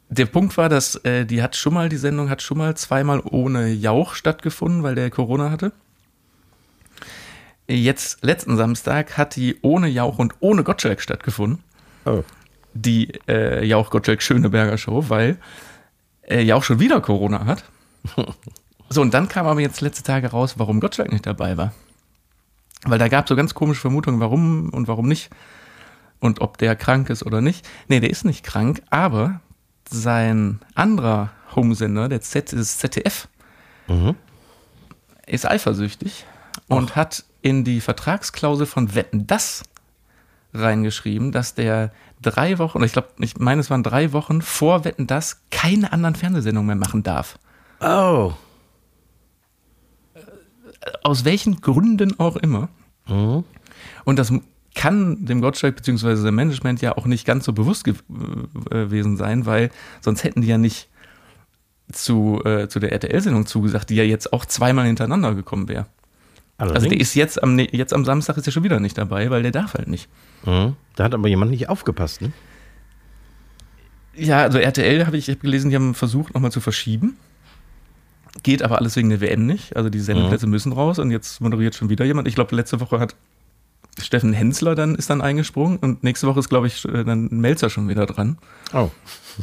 Der Punkt war, dass äh, die hat schon mal, die Sendung hat schon mal zweimal ohne Jauch stattgefunden, weil der Corona hatte. Jetzt, letzten Samstag, hat die ohne Jauch und ohne Gottschalk stattgefunden. Oh. Die äh, Jauch-Gottschalk-Schöneberger Show, weil äh, Jauch schon wieder Corona hat. So, und dann kam aber jetzt letzte Tage raus, warum Gottschalk nicht dabei war. Weil da gab es so ganz komische Vermutungen, warum und warum nicht. Und ob der krank ist oder nicht. Nee, der ist nicht krank, aber sein anderer Homesender, der Z das ZDF, ist eifersüchtig und hat in die Vertragsklausel von Wetten das reingeschrieben, dass der drei Wochen, oder ich glaube, ich meine, es waren drei Wochen vor Wetten das keine anderen Fernsehsendungen mehr machen darf. Oh. Aus welchen Gründen auch immer. Mhm. Und das kann dem Gottschalk bzw. dem Management ja auch nicht ganz so bewusst ge- äh, gewesen sein, weil sonst hätten die ja nicht zu, äh, zu der RTL-Sendung zugesagt, die ja jetzt auch zweimal hintereinander gekommen wäre. Also der ist jetzt am, ne- jetzt am Samstag ist er schon wieder nicht dabei, weil der darf halt nicht. Mhm. Da hat aber jemand nicht aufgepasst, ne? Ja, also RTL habe ich, ich hab gelesen, die haben versucht nochmal zu verschieben. Geht aber alles wegen der WM nicht. Also die Sendeplätze müssen raus und jetzt moderiert schon wieder jemand. Ich glaube, letzte Woche hat Steffen Hensler dann ist dann eingesprungen und nächste Woche ist, glaube ich, äh, dann Melzer schon wieder dran. Oh.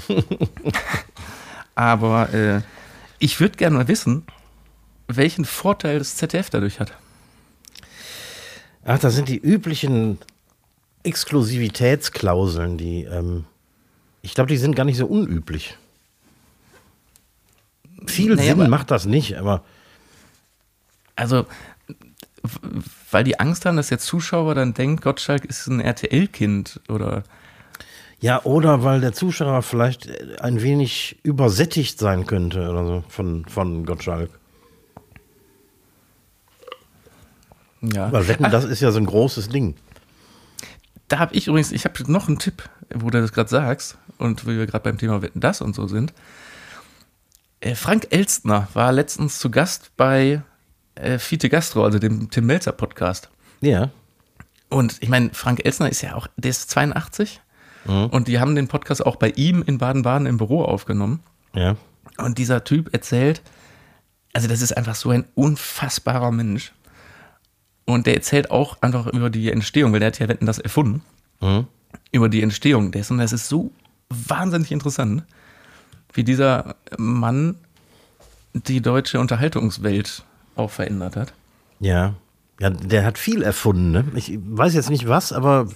Aber äh, ich würde gerne mal wissen, welchen Vorteil das ZDF dadurch hat. Ach, das sind die üblichen Exklusivitätsklauseln, die, ähm, ich glaube, die sind gar nicht so unüblich. Viel Naja, Sinn macht das nicht, aber Also, weil die Angst haben, dass der Zuschauer dann denkt, Gottschalk ist ein RTL-Kind oder ja, oder weil der Zuschauer vielleicht ein wenig übersättigt sein könnte oder so von, von Gottschalk. ja. Weil Wetten, das ist ja so ein großes Ding. Da habe ich übrigens, ich habe noch einen Tipp, wo du das gerade sagst und wo wir gerade beim Thema Wetten das und so sind. Äh, Frank Elstner war letztens zu Gast bei äh, Fiete Gastro, also dem Tim Melzer Podcast. Ja. Und ich meine, Frank Elstner ist ja auch, der ist 82 und die haben den Podcast auch bei ihm in Baden-Baden im Büro aufgenommen. Ja. Und dieser Typ erzählt, also das ist einfach so ein unfassbarer Mensch. Und der erzählt auch einfach über die Entstehung, weil der hat ja Wetten das erfunden. Mhm. Über die Entstehung dessen. Das ist so wahnsinnig interessant, wie dieser Mann die deutsche Unterhaltungswelt auch verändert hat. Ja. Ja, der hat viel erfunden, ne? Ich weiß jetzt nicht was, aber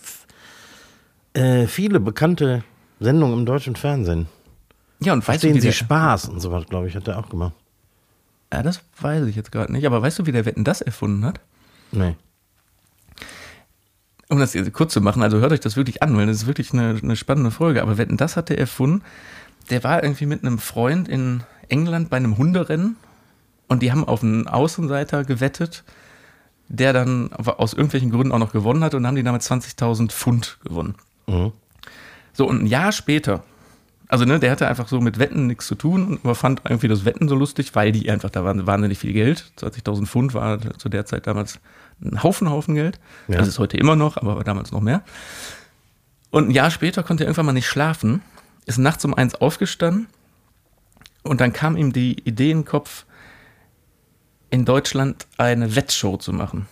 äh, viele bekannte Sendungen im deutschen Fernsehen. Ja, und weißt du, Verstehen wie Sie der, Spaß und sowas, glaube ich, hat er auch gemacht. ja, das weiß ich jetzt gerade nicht, aber weißt du, wie der Wetten das erfunden hat? Nee. um das jetzt kurz zu machen, also hört euch das wirklich an, weil das ist wirklich eine, eine spannende Folge. Aber Wetten, das hat er erfunden. Der war irgendwie mit einem Freund in England bei einem Hunderennen und die haben auf einen Außenseiter gewettet, der dann aus irgendwelchen Gründen auch noch gewonnen hat und dann haben die damit 20.000 Pfund gewonnen. Mhm. So, und ein Jahr später, also ne, der hatte einfach so mit Wetten nichts zu tun, aber fand irgendwie das Wetten so lustig, weil die einfach, da waren wahnsinnig viel Geld. 20.000 Pfund war zu der Zeit damals ein Haufen, Haufen Geld. Ja. Das ist heute immer noch, aber damals noch mehr. Und ein Jahr später konnte er irgendwann mal nicht schlafen, ist nachts um eins aufgestanden und dann kam ihm die Idee in den Kopf, in Deutschland eine Wettshow zu machen.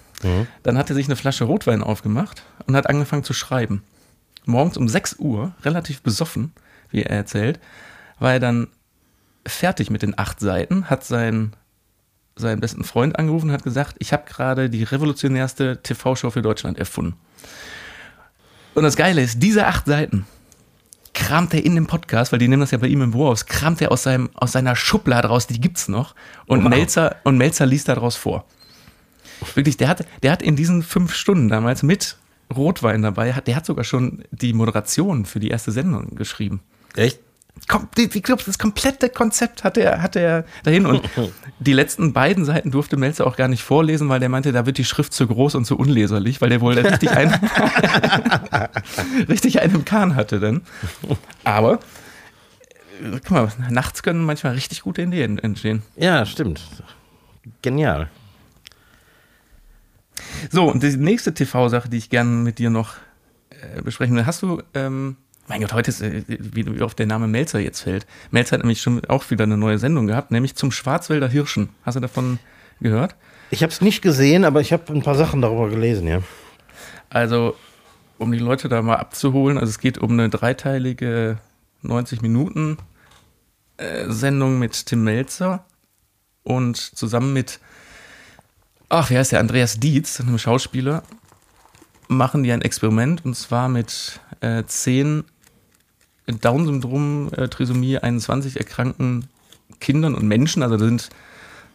Dann hat er sich eine Flasche Rotwein aufgemacht und hat angefangen zu schreiben. Morgens um 6 Uhr, relativ besoffen, wie er erzählt, war er dann fertig mit den acht Seiten, hat seinen, seinen besten Freund angerufen und hat gesagt, ich habe gerade die revolutionärste TV-Show für Deutschland erfunden. Und das Geile ist, diese acht Seiten kramt er in dem Podcast, weil die nehmen das ja bei ihm im Büro aus, kramt er aus, seinem, aus seiner Schublade raus, die gibt's noch. Und, Wow. Melzer, und Melzer liest daraus vor. Wirklich, der hat, der hat in diesen fünf Stunden damals mit Rotwein dabei, hat, der hat sogar schon die Moderation für die erste Sendung geschrieben. Echt? Ich glaube, das komplette Konzept hat er, hat er dahin. Und die letzten beiden Seiten durfte Melzer auch gar nicht vorlesen, weil der meinte, da wird die Schrift zu groß und zu unleserlich, weil der wohl richtig einen, richtig einen im Kahn hatte dann. Aber, guck mal, nachts können manchmal richtig gute Ideen entstehen. Ja, stimmt. Genial. So, und die nächste TV-Sache, die ich gerne mit dir noch äh, besprechen will, hast du, ähm, mein Gott, heute ist, äh, wie, oft der Name Melzer jetzt fällt. Melzer hat nämlich schon auch wieder eine neue Sendung gehabt, nämlich zum Schwarzwälder Hirschen. Hast du davon gehört? Ich habe es nicht gesehen, aber ich habe ein paar Sachen darüber gelesen, ja. Also, um die Leute da mal abzuholen, also es geht um eine dreiteilige 90 Minuten äh, Sendung mit Tim Melzer und zusammen mit, ach, wie heißt der, Andreas Dietz, einem Schauspieler, machen die ein Experiment und zwar mit äh, zehn Down-Syndrom, äh, Trisomie 21 erkrankten Kindern und Menschen, also sind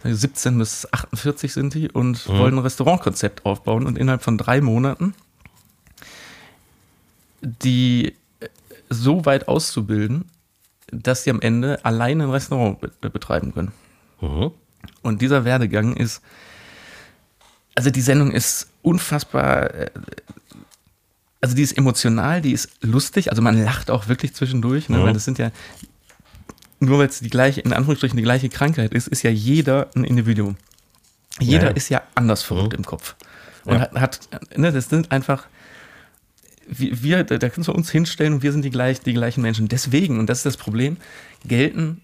17 bis 48 sind die und mhm. wollen ein Restaurantkonzept aufbauen und innerhalb von drei Monaten die so weit auszubilden, dass sie am Ende alleine ein Restaurant betreiben können. Mhm. Und dieser Werdegang ist, also die Sendung ist unfassbar, äh, also die ist emotional, die ist lustig, also man lacht auch wirklich zwischendurch, ne, mhm. weil das sind ja, nur weil es die gleiche, in Anführungsstrichen die gleiche Krankheit ist, ist ja jeder ein Individuum. Jeder ja. ist ja anders verrückt mhm. im Kopf. Und ja. hat, hat, ne, das sind einfach, wir, da können wir uns hinstellen und wir sind die, gleich, die gleichen Menschen. Deswegen, und das ist das Problem, gelten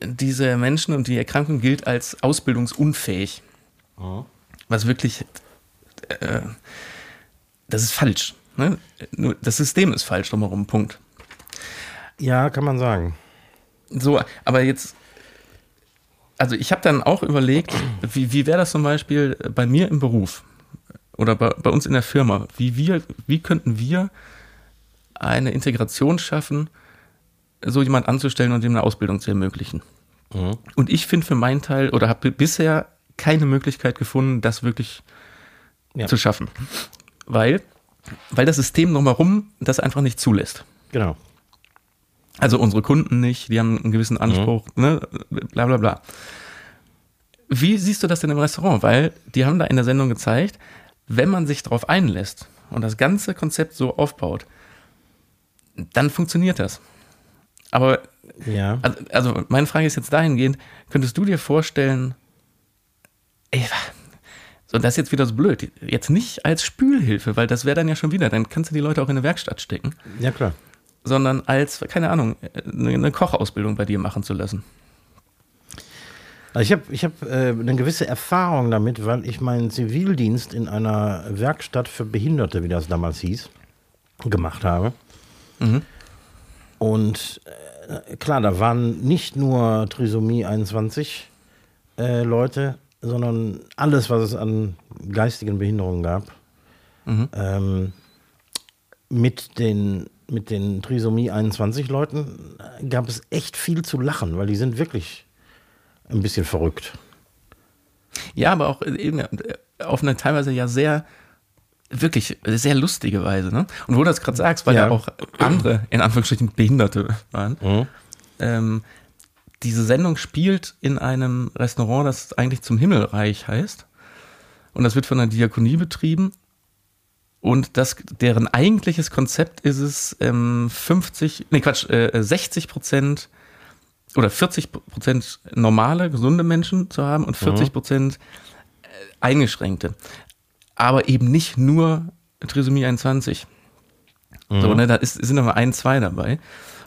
diese Menschen und die Erkrankung gilt als ausbildungsunfähig. Mhm. Was wirklich, äh, das ist falsch. Ne? Nur das System ist falsch drumherum, Punkt. Ja, kann man sagen. So, aber jetzt, also ich habe dann auch überlegt, wie, wie wäre das zum Beispiel bei mir im Beruf? oder bei, bei uns in der Firma, wie wir, wie könnten wir eine Integration schaffen, so jemand anzustellen und ihm eine Ausbildung zu ermöglichen. Mhm. Und ich finde für meinen Teil oder habe bisher keine Möglichkeit gefunden, das wirklich ja. zu schaffen. Weil, weil das System drumherum das einfach nicht zulässt. Genau. Also unsere Kunden nicht, die haben einen gewissen Anspruch, mhm. ne, bla bla bla. Wie siehst du das denn im Restaurant? Weil die haben da in der Sendung gezeigt, wenn man sich darauf einlässt und das ganze Konzept so aufbaut, dann funktioniert das. Aber ja. also, also meine Frage ist jetzt dahingehend, könntest du dir vorstellen, ey, so das ist jetzt wieder so blöd, jetzt nicht als Spülhilfe, weil das wäre dann ja schon wieder, dann kannst du die Leute auch in eine Werkstatt stecken. Ja, klar. Sondern als, keine Ahnung, eine Kochausbildung bei dir machen zu lassen. Also ich habe ich hab, äh, eine gewisse Erfahrung damit, weil ich meinen Zivildienst in einer Werkstatt für Behinderte, wie das damals hieß, gemacht habe. Mhm. Und äh, klar, da waren nicht nur Trisomie 21 äh, Leute, sondern alles, was es an geistigen Behinderungen gab. Mhm. Ähm, mit den mit den Trisomie 21 Leuten gab es echt viel zu lachen, weil die sind wirklich ein bisschen verrückt. Ja, aber auch eben auf eine teilweise ja sehr, wirklich sehr lustige Weise. Ne? Und wo du das gerade sagst, weil ja. ja. auch andere, in Anführungsstrichen, Behinderte waren. Mhm. Ähm, diese Sendung spielt in einem Restaurant, das eigentlich zum Himmelreich heißt. Und das wird von der Diakonie betrieben. Und das, deren eigentliches Konzept ist es, ähm, 50, nee Quatsch, äh, 60 Prozent oder 40 Prozent normale, gesunde Menschen zu haben und 40 Prozent äh, eingeschränkte. Aber eben nicht nur Trisomie 21. Mhm. So, ne, da ist, sind aber ein, zwei dabei.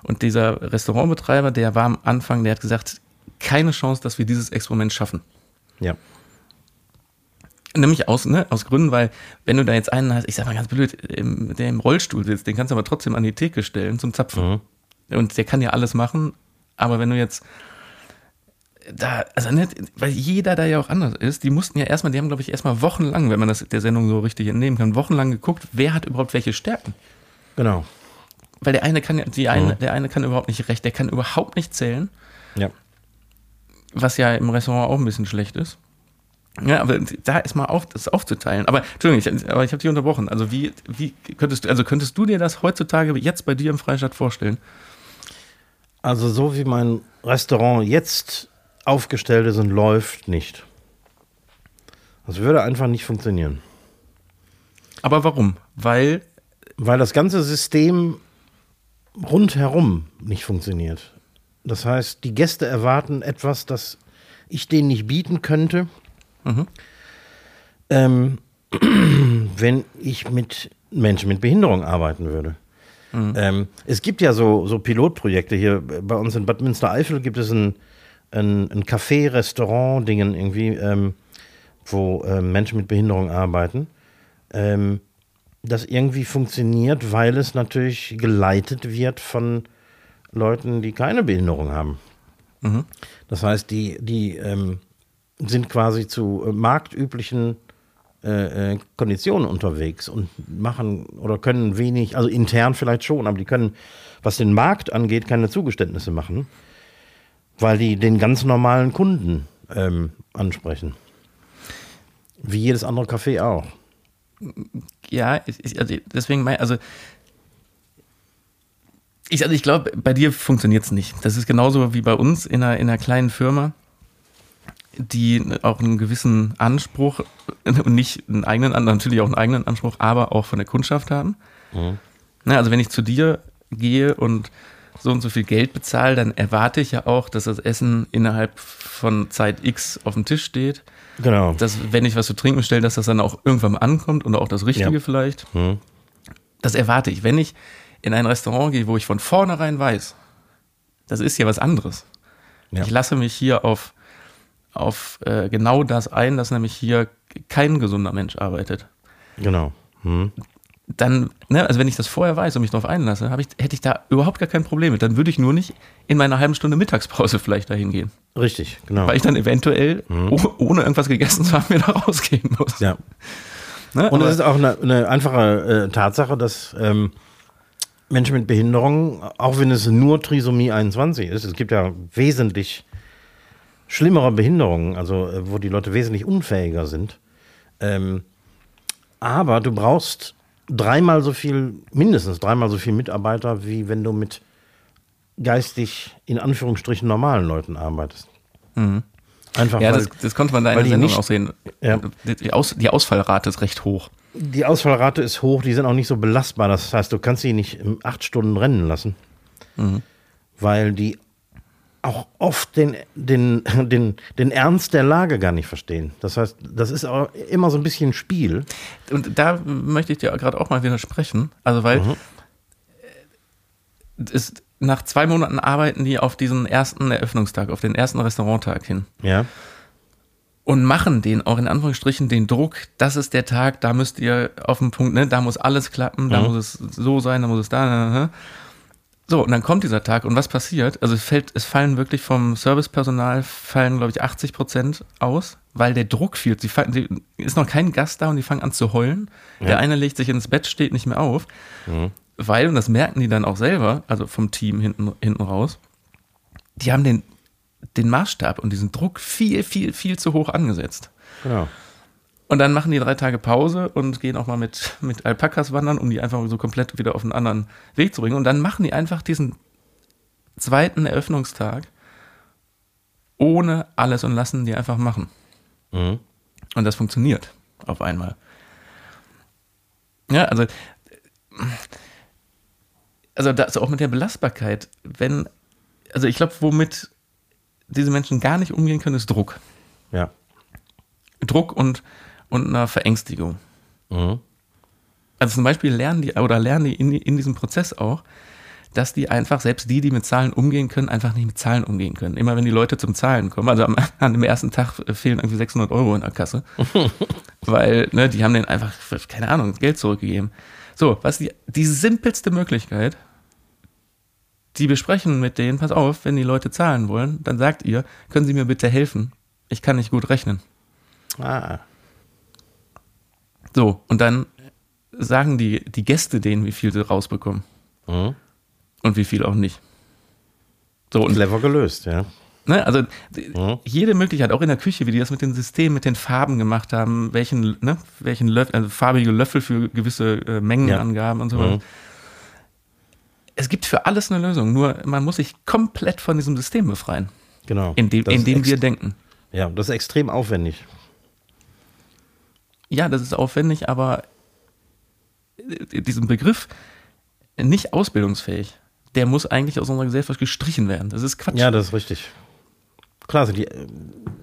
Und dieser Restaurantbetreiber, der war am Anfang, der hat gesagt, keine Chance, dass wir dieses Experiment schaffen. Ja. Nämlich aus, ne, aus Gründen, weil, wenn du da jetzt einen hast, ich sag mal ganz blöd, im, der im Rollstuhl sitzt, den kannst du aber trotzdem an die Theke stellen zum Zapfen. Mhm. Und der kann ja alles machen, aber wenn du jetzt da, also nicht, weil jeder da ja auch anders ist, die mussten ja erstmal, die haben, glaube ich, erstmal wochenlang, wenn man das der Sendung so richtig entnehmen kann, wochenlang geguckt, wer hat überhaupt welche Stärken. Genau. Weil der eine kann die eine, mhm. der eine kann überhaupt nicht recht, der kann überhaupt nicht zählen. Ja. Was ja im Restaurant auch ein bisschen schlecht ist. Ja, aber da ist mal auf, das aufzuteilen. Aber Entschuldigung, ich, aber ich habe dich unterbrochen. Also wie, wie könntest du, also könntest du dir das heutzutage jetzt bei dir im Freistaat vorstellen? Also so wie mein Restaurant jetzt aufgestellt ist und läuft, nicht. Das würde einfach nicht funktionieren. Aber warum? Weil. Weil das ganze System rundherum nicht funktioniert. Das heißt, die Gäste erwarten etwas, das ich denen nicht bieten könnte, mhm. ähm, wenn ich mit Menschen mit Behinderung arbeiten würde. Mhm. Ähm, es gibt ja so, so Pilotprojekte hier. Bei uns in Bad Münstereifel gibt es ein, ein, ein Café, Restaurant, Dingen irgendwie, ähm, wo äh, Menschen mit Behinderung arbeiten. Ähm, das irgendwie funktioniert, weil es natürlich geleitet wird von Leuten, die keine Behinderung haben. Mhm. Das heißt, die, die ähm, sind quasi zu äh, marktüblichen äh, äh, Konditionen unterwegs und machen oder können wenig, also intern vielleicht schon, aber die können, was den Markt angeht, keine Zugeständnisse machen, weil die den ganz normalen Kunden ähm, ansprechen. Wie jedes andere Café auch. Ja, ich, also deswegen mein, also ich, also ich glaube, bei dir funktioniert es nicht. Das ist genauso wie bei uns in einer, in einer kleinen Firma, die auch einen gewissen Anspruch und nicht einen eigenen, natürlich auch einen eigenen Anspruch, aber auch von der Kundschaft haben. Mhm. Na, also wenn ich zu dir gehe und so und so viel Geld bezahle, dann erwarte ich ja auch, dass das Essen innerhalb von Zeit X auf dem Tisch steht. Genau. Dass, wenn ich was zu trinken stelle, dass das dann auch irgendwann mal ankommt und auch das Richtige ja. vielleicht. Mhm. Das erwarte ich. Wenn ich in ein Restaurant gehe, wo ich von vornherein weiß, das ist ja was anderes. Ja. Ich lasse mich hier auf, auf äh, genau das ein, dass nämlich hier kein gesunder Mensch arbeitet. Genau. Hm. Dann, ne, also wenn ich das vorher weiß und mich darauf einlasse, ich, hätte ich da überhaupt gar kein Problem mit. Dann würde ich nur nicht in meiner halben Stunde Mittagspause vielleicht dahin gehen. Richtig, genau. Weil ich dann eventuell, hm. ohne irgendwas gegessen zu haben, wieder rausgehen muss. Ja. Ne? Und es ist auch eine, eine einfache äh, Tatsache, dass ähm, Menschen mit Behinderung, auch wenn es nur Trisomie 21 ist, es gibt ja wesentlich schlimmere Behinderungen, also äh, wo die Leute wesentlich unfähiger sind. Ähm, aber du brauchst dreimal so viel, mindestens dreimal so viel Mitarbeiter, wie wenn du mit geistig in Anführungsstrichen normalen Leuten arbeitest. Mhm. Einfach ja, weil, das, das, konnte man da in der Sendung nicht, auch sehen. Ja. Die, Aus, die Ausfallrate ist recht hoch. Die Ausfallrate ist hoch, die sind auch nicht so belastbar. Das heißt, du kannst sie nicht acht Stunden rennen lassen, mhm. weil die auch oft den, den, den, den Ernst der Lage gar nicht verstehen. Das heißt, das ist auch immer so ein bisschen Spiel. Und da möchte ich dir gerade auch mal widersprechen. Also, weil mhm. es, nach zwei Monaten arbeiten die auf diesen ersten Eröffnungstag, auf den ersten Restauranttag hin. Ja und machen den auch in Anführungsstrichen den Druck, das ist der Tag, da müsst ihr auf den Punkt, ne, da muss alles klappen, da mhm. muss es so sein, da muss es da. Ne, ne. So, und dann kommt dieser Tag und was passiert? Also es fällt, es fallen wirklich vom Servicepersonal fallen, glaube ich, 80 Prozent aus, weil der Druck fehlt. Sie fallen, die, ist noch kein Gast da und die fangen an zu heulen. Ja. Der eine legt sich ins Bett, steht nicht mehr auf, mhm. weil, und das merken die dann auch selber, also vom Team hinten, hinten raus, die haben den den Maßstab und diesen Druck viel, viel, viel zu hoch angesetzt. Genau. Und dann machen die drei Tage Pause und gehen auch mal mit, mit Alpakas wandern, um die einfach so komplett wieder auf einen anderen Weg zu bringen. Und dann machen die einfach diesen zweiten Eröffnungstag ohne alles und lassen die einfach machen. Mhm. Und das funktioniert auf einmal. Ja, also, also das auch mit der Belastbarkeit, wenn, also ich glaube, womit diese Menschen gar nicht umgehen können, ist Druck. Ja. Druck und, und einer Verängstigung. Mhm. Also zum Beispiel lernen die oder lernen die in, in diesem Prozess auch, dass die einfach, selbst die, die mit Zahlen umgehen können, einfach nicht mit Zahlen umgehen können. Immer wenn die Leute zum Zahlen kommen, also am, an dem ersten Tag fehlen irgendwie 600 Euro in der Kasse, weil ne, die haben denen einfach, keine Ahnung, Geld zurückgegeben. So, was die, die simpelste Möglichkeit, die besprechen mit denen, pass auf, wenn die Leute zahlen wollen, dann sagt ihr, können Sie mir bitte helfen? Ich kann nicht gut rechnen. Ah. So, und dann sagen die, die Gäste denen, wie viel sie rausbekommen. Mhm. Und wie viel auch nicht. So, und, Clever gelöst, ja. Ne, also mhm. jede Möglichkeit, auch in der Küche, wie die das mit den Systemen, mit den Farben gemacht haben, welchen, ne, welchen Löffel, also farbige Löffel für gewisse äh, Mengenangaben ja. und so weiter. Mhm es gibt für alles eine Lösung, nur man muss sich komplett von diesem System befreien, Genau. in dem, in dem wir denken. Ja, das ist extrem aufwendig. Ja, das ist aufwendig, aber diesen Begriff nicht ausbildungsfähig, der muss eigentlich aus unserer Gesellschaft gestrichen werden. Das ist Quatsch. Ja, das ist richtig. Klar sind die äh,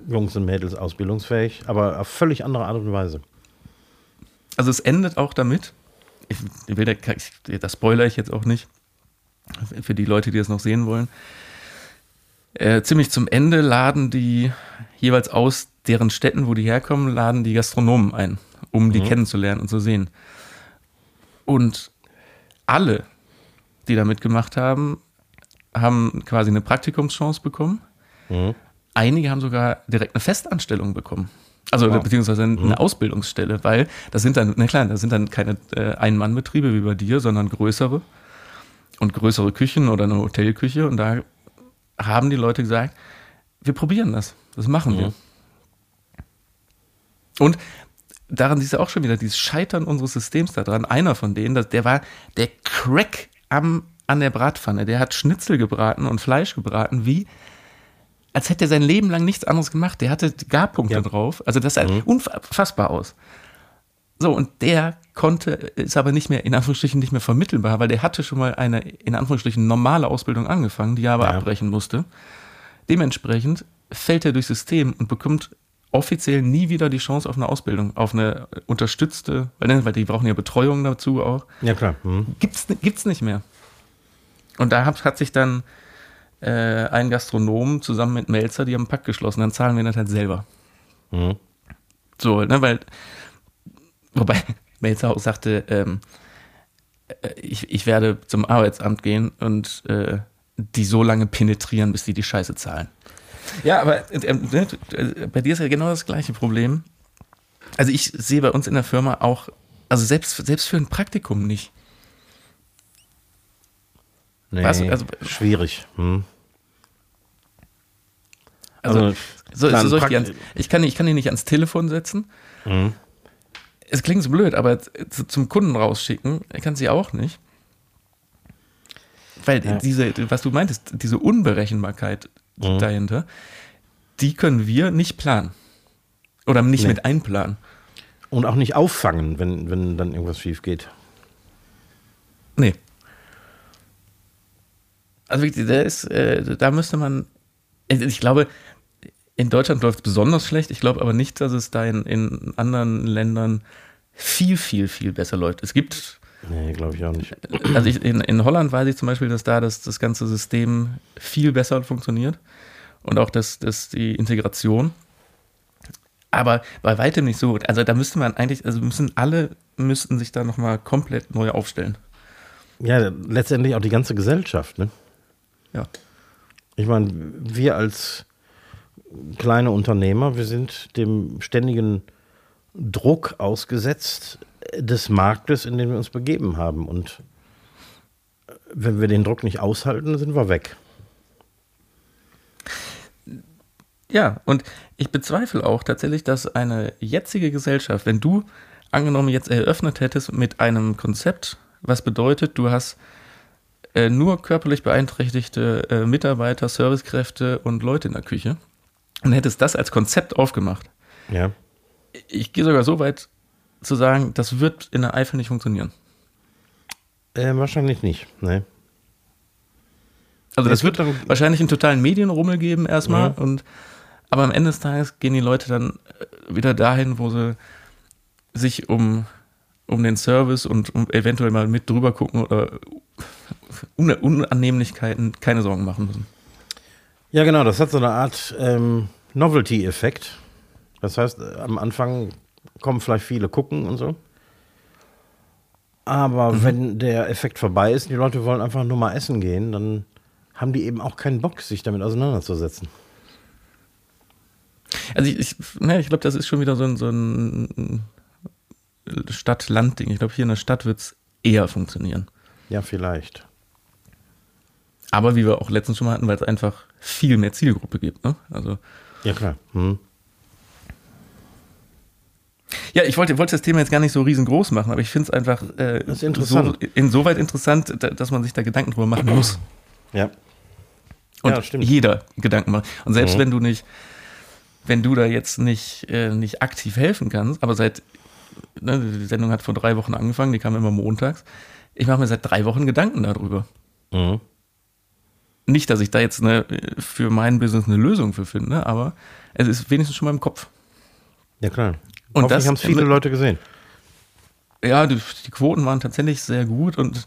Jungs und Mädels ausbildungsfähig, aber auf völlig andere Art und Weise. Also es endet auch damit, ich, will da, das spoiler ich jetzt auch nicht, für die Leute, die das noch sehen wollen. Äh, ziemlich zum Ende laden die jeweils aus deren Städten, wo die herkommen, laden die Gastronomen ein, um die kennenzulernen und zu sehen. Und alle, die da mitgemacht haben, haben quasi eine Praktikumschance bekommen. Einige haben sogar direkt eine Festanstellung bekommen. Also Wow. beziehungsweise eine Ausbildungsstelle, weil das sind dann, na klar, das sind dann keine äh, Ein-Mann-Betriebe wie bei dir, sondern größere und größere Küchen oder eine Hotelküche. Und da haben die Leute gesagt, wir probieren das, das machen wir. Und daran siehst du auch schon wieder dieses Scheitern unseres Systems da dran. Einer von denen, das, der war der Crack am, an der Bratpfanne. Der hat Schnitzel gebraten und Fleisch gebraten, wie als hätte er sein Leben lang nichts anderes gemacht. Der hatte Garpunkte Ja. drauf. Also das sah unfassbar aus. So, und der konnte, ist aber nicht mehr, in Anführungsstrichen, nicht mehr vermittelbar, weil der hatte schon mal eine, in Anführungsstrichen, normale Ausbildung angefangen, die er aber Ja. abbrechen musste. Dementsprechend fällt er durchs System und bekommt offiziell nie wieder die Chance auf eine Ausbildung, auf eine unterstützte, weil, ne, weil die brauchen ja Betreuung dazu auch. Ja, klar. Hm. Gibt's, gibt's nicht mehr. Und da hat, hat sich dann äh, ein Gastronom zusammen mit Melzer, die haben einen Pakt geschlossen, dann zahlen wir das halt selber. Mhm. So, ne, weil, wobei Melzer auch sagte, ähm, äh, ich, ich werde zum Arbeitsamt gehen und äh, die so lange penetrieren, bis die die Scheiße zahlen. Ja, aber äh, äh, bei dir ist ja genau das gleiche Problem. Also ich sehe bei uns in der Firma auch, also selbst, selbst für ein Praktikum nicht. Nee, Was? Also- schwierig. Hm. Also, so, klar, so soll ich, ans, ich, kann, ich kann die nicht ans Telefon setzen. Mhm. Es klingt so blöd, aber zu- zum Kunden rausschicken kann sie auch nicht. Weil Ja. diese, was du meintest, diese Unberechenbarkeit Mhm. dahinter, die können wir nicht planen. Oder nicht Nee. mit einplanen. Und auch nicht auffangen, wenn, wenn dann irgendwas schief geht. Nee. Also wirklich, der ist, äh, da müsste man, ich glaube, in Deutschland läuft es besonders schlecht. Ich glaube aber nicht, dass es da in, in anderen Ländern viel, viel, viel besser läuft. Es gibt, Nee, glaube ich auch nicht. also ich, in, in Holland weiß ich zum Beispiel, dass da das, das ganze System viel besser funktioniert und auch das, das, die Integration. Aber bei weitem nicht so. Also da müsste man eigentlich, also müssen alle müssten sich da nochmal komplett neu aufstellen. Ja, letztendlich auch die ganze Gesellschaft. Ne? Ja. Ich meine, wir als kleine Unternehmer, wir sind dem ständigen Druck ausgesetzt des Marktes, in den wir uns begeben haben. Und wenn wir den Druck nicht aushalten, sind wir weg. Ja, und ich bezweifle auch tatsächlich, dass eine jetzige Gesellschaft, wenn du angenommen jetzt eröffnet hättest mit einem Konzept, was bedeutet, du hast äh, nur körperlich beeinträchtigte äh, Mitarbeiter, Servicekräfte und Leute in der Küche und hättest das als Konzept aufgemacht. Ja. Ich gehe sogar so weit zu sagen, das wird in der Eifel nicht funktionieren. Äh, wahrscheinlich nicht. Nee. Also das wird wird dann- wahrscheinlich einen totalen Medienrummel geben erstmal Ja. und aber am Ende des Tages gehen die Leute dann äh, wieder dahin, wo sie sich um, um den Service und um eventuell mal mit drüber gucken oder Un Unannehmlichkeiten keine Sorgen machen müssen. Ja, genau, das hat so eine Art ähm, Novelty-Effekt. Das heißt, äh, am Anfang kommen vielleicht viele gucken und so. Aber wenn der Effekt vorbei ist, die Leute wollen einfach nur mal essen gehen, dann haben die eben auch keinen Bock, sich damit auseinanderzusetzen. Also ich, ich, ne, ich glaube, das ist schon wieder so ein, so ein Stadt-Land-Ding. Ich glaube, hier in der Stadt wird es eher funktionieren. Ja, vielleicht. Aber wie wir auch letztens schon mal hatten, weil es einfach viel mehr Zielgruppe gibt. Ne? Also Ja, klar. Hm. Ja, ich wollte, wollte das Thema jetzt gar nicht so riesengroß machen, aber ich finde es einfach äh. So, insoweit interessant, da- dass man sich da Gedanken drüber machen muss. Ja. Und Ja, stimmt. jeder Gedanken macht. Und selbst Mhm. wenn du nicht, wenn du da jetzt nicht, äh, nicht aktiv helfen kannst, aber seit, ne, die Sendung hat vor drei Wochen angefangen, die kam immer montags. Ich mache mir seit drei Wochen Gedanken darüber. Mhm. Nicht, dass ich da jetzt eine, für mein Business eine Lösung für finde, aber es ist wenigstens schon mal im Kopf. Ja, klar. Und Hoffentlich das- haben es viele Leute gesehen. Ja, die, die Quoten waren tatsächlich sehr gut und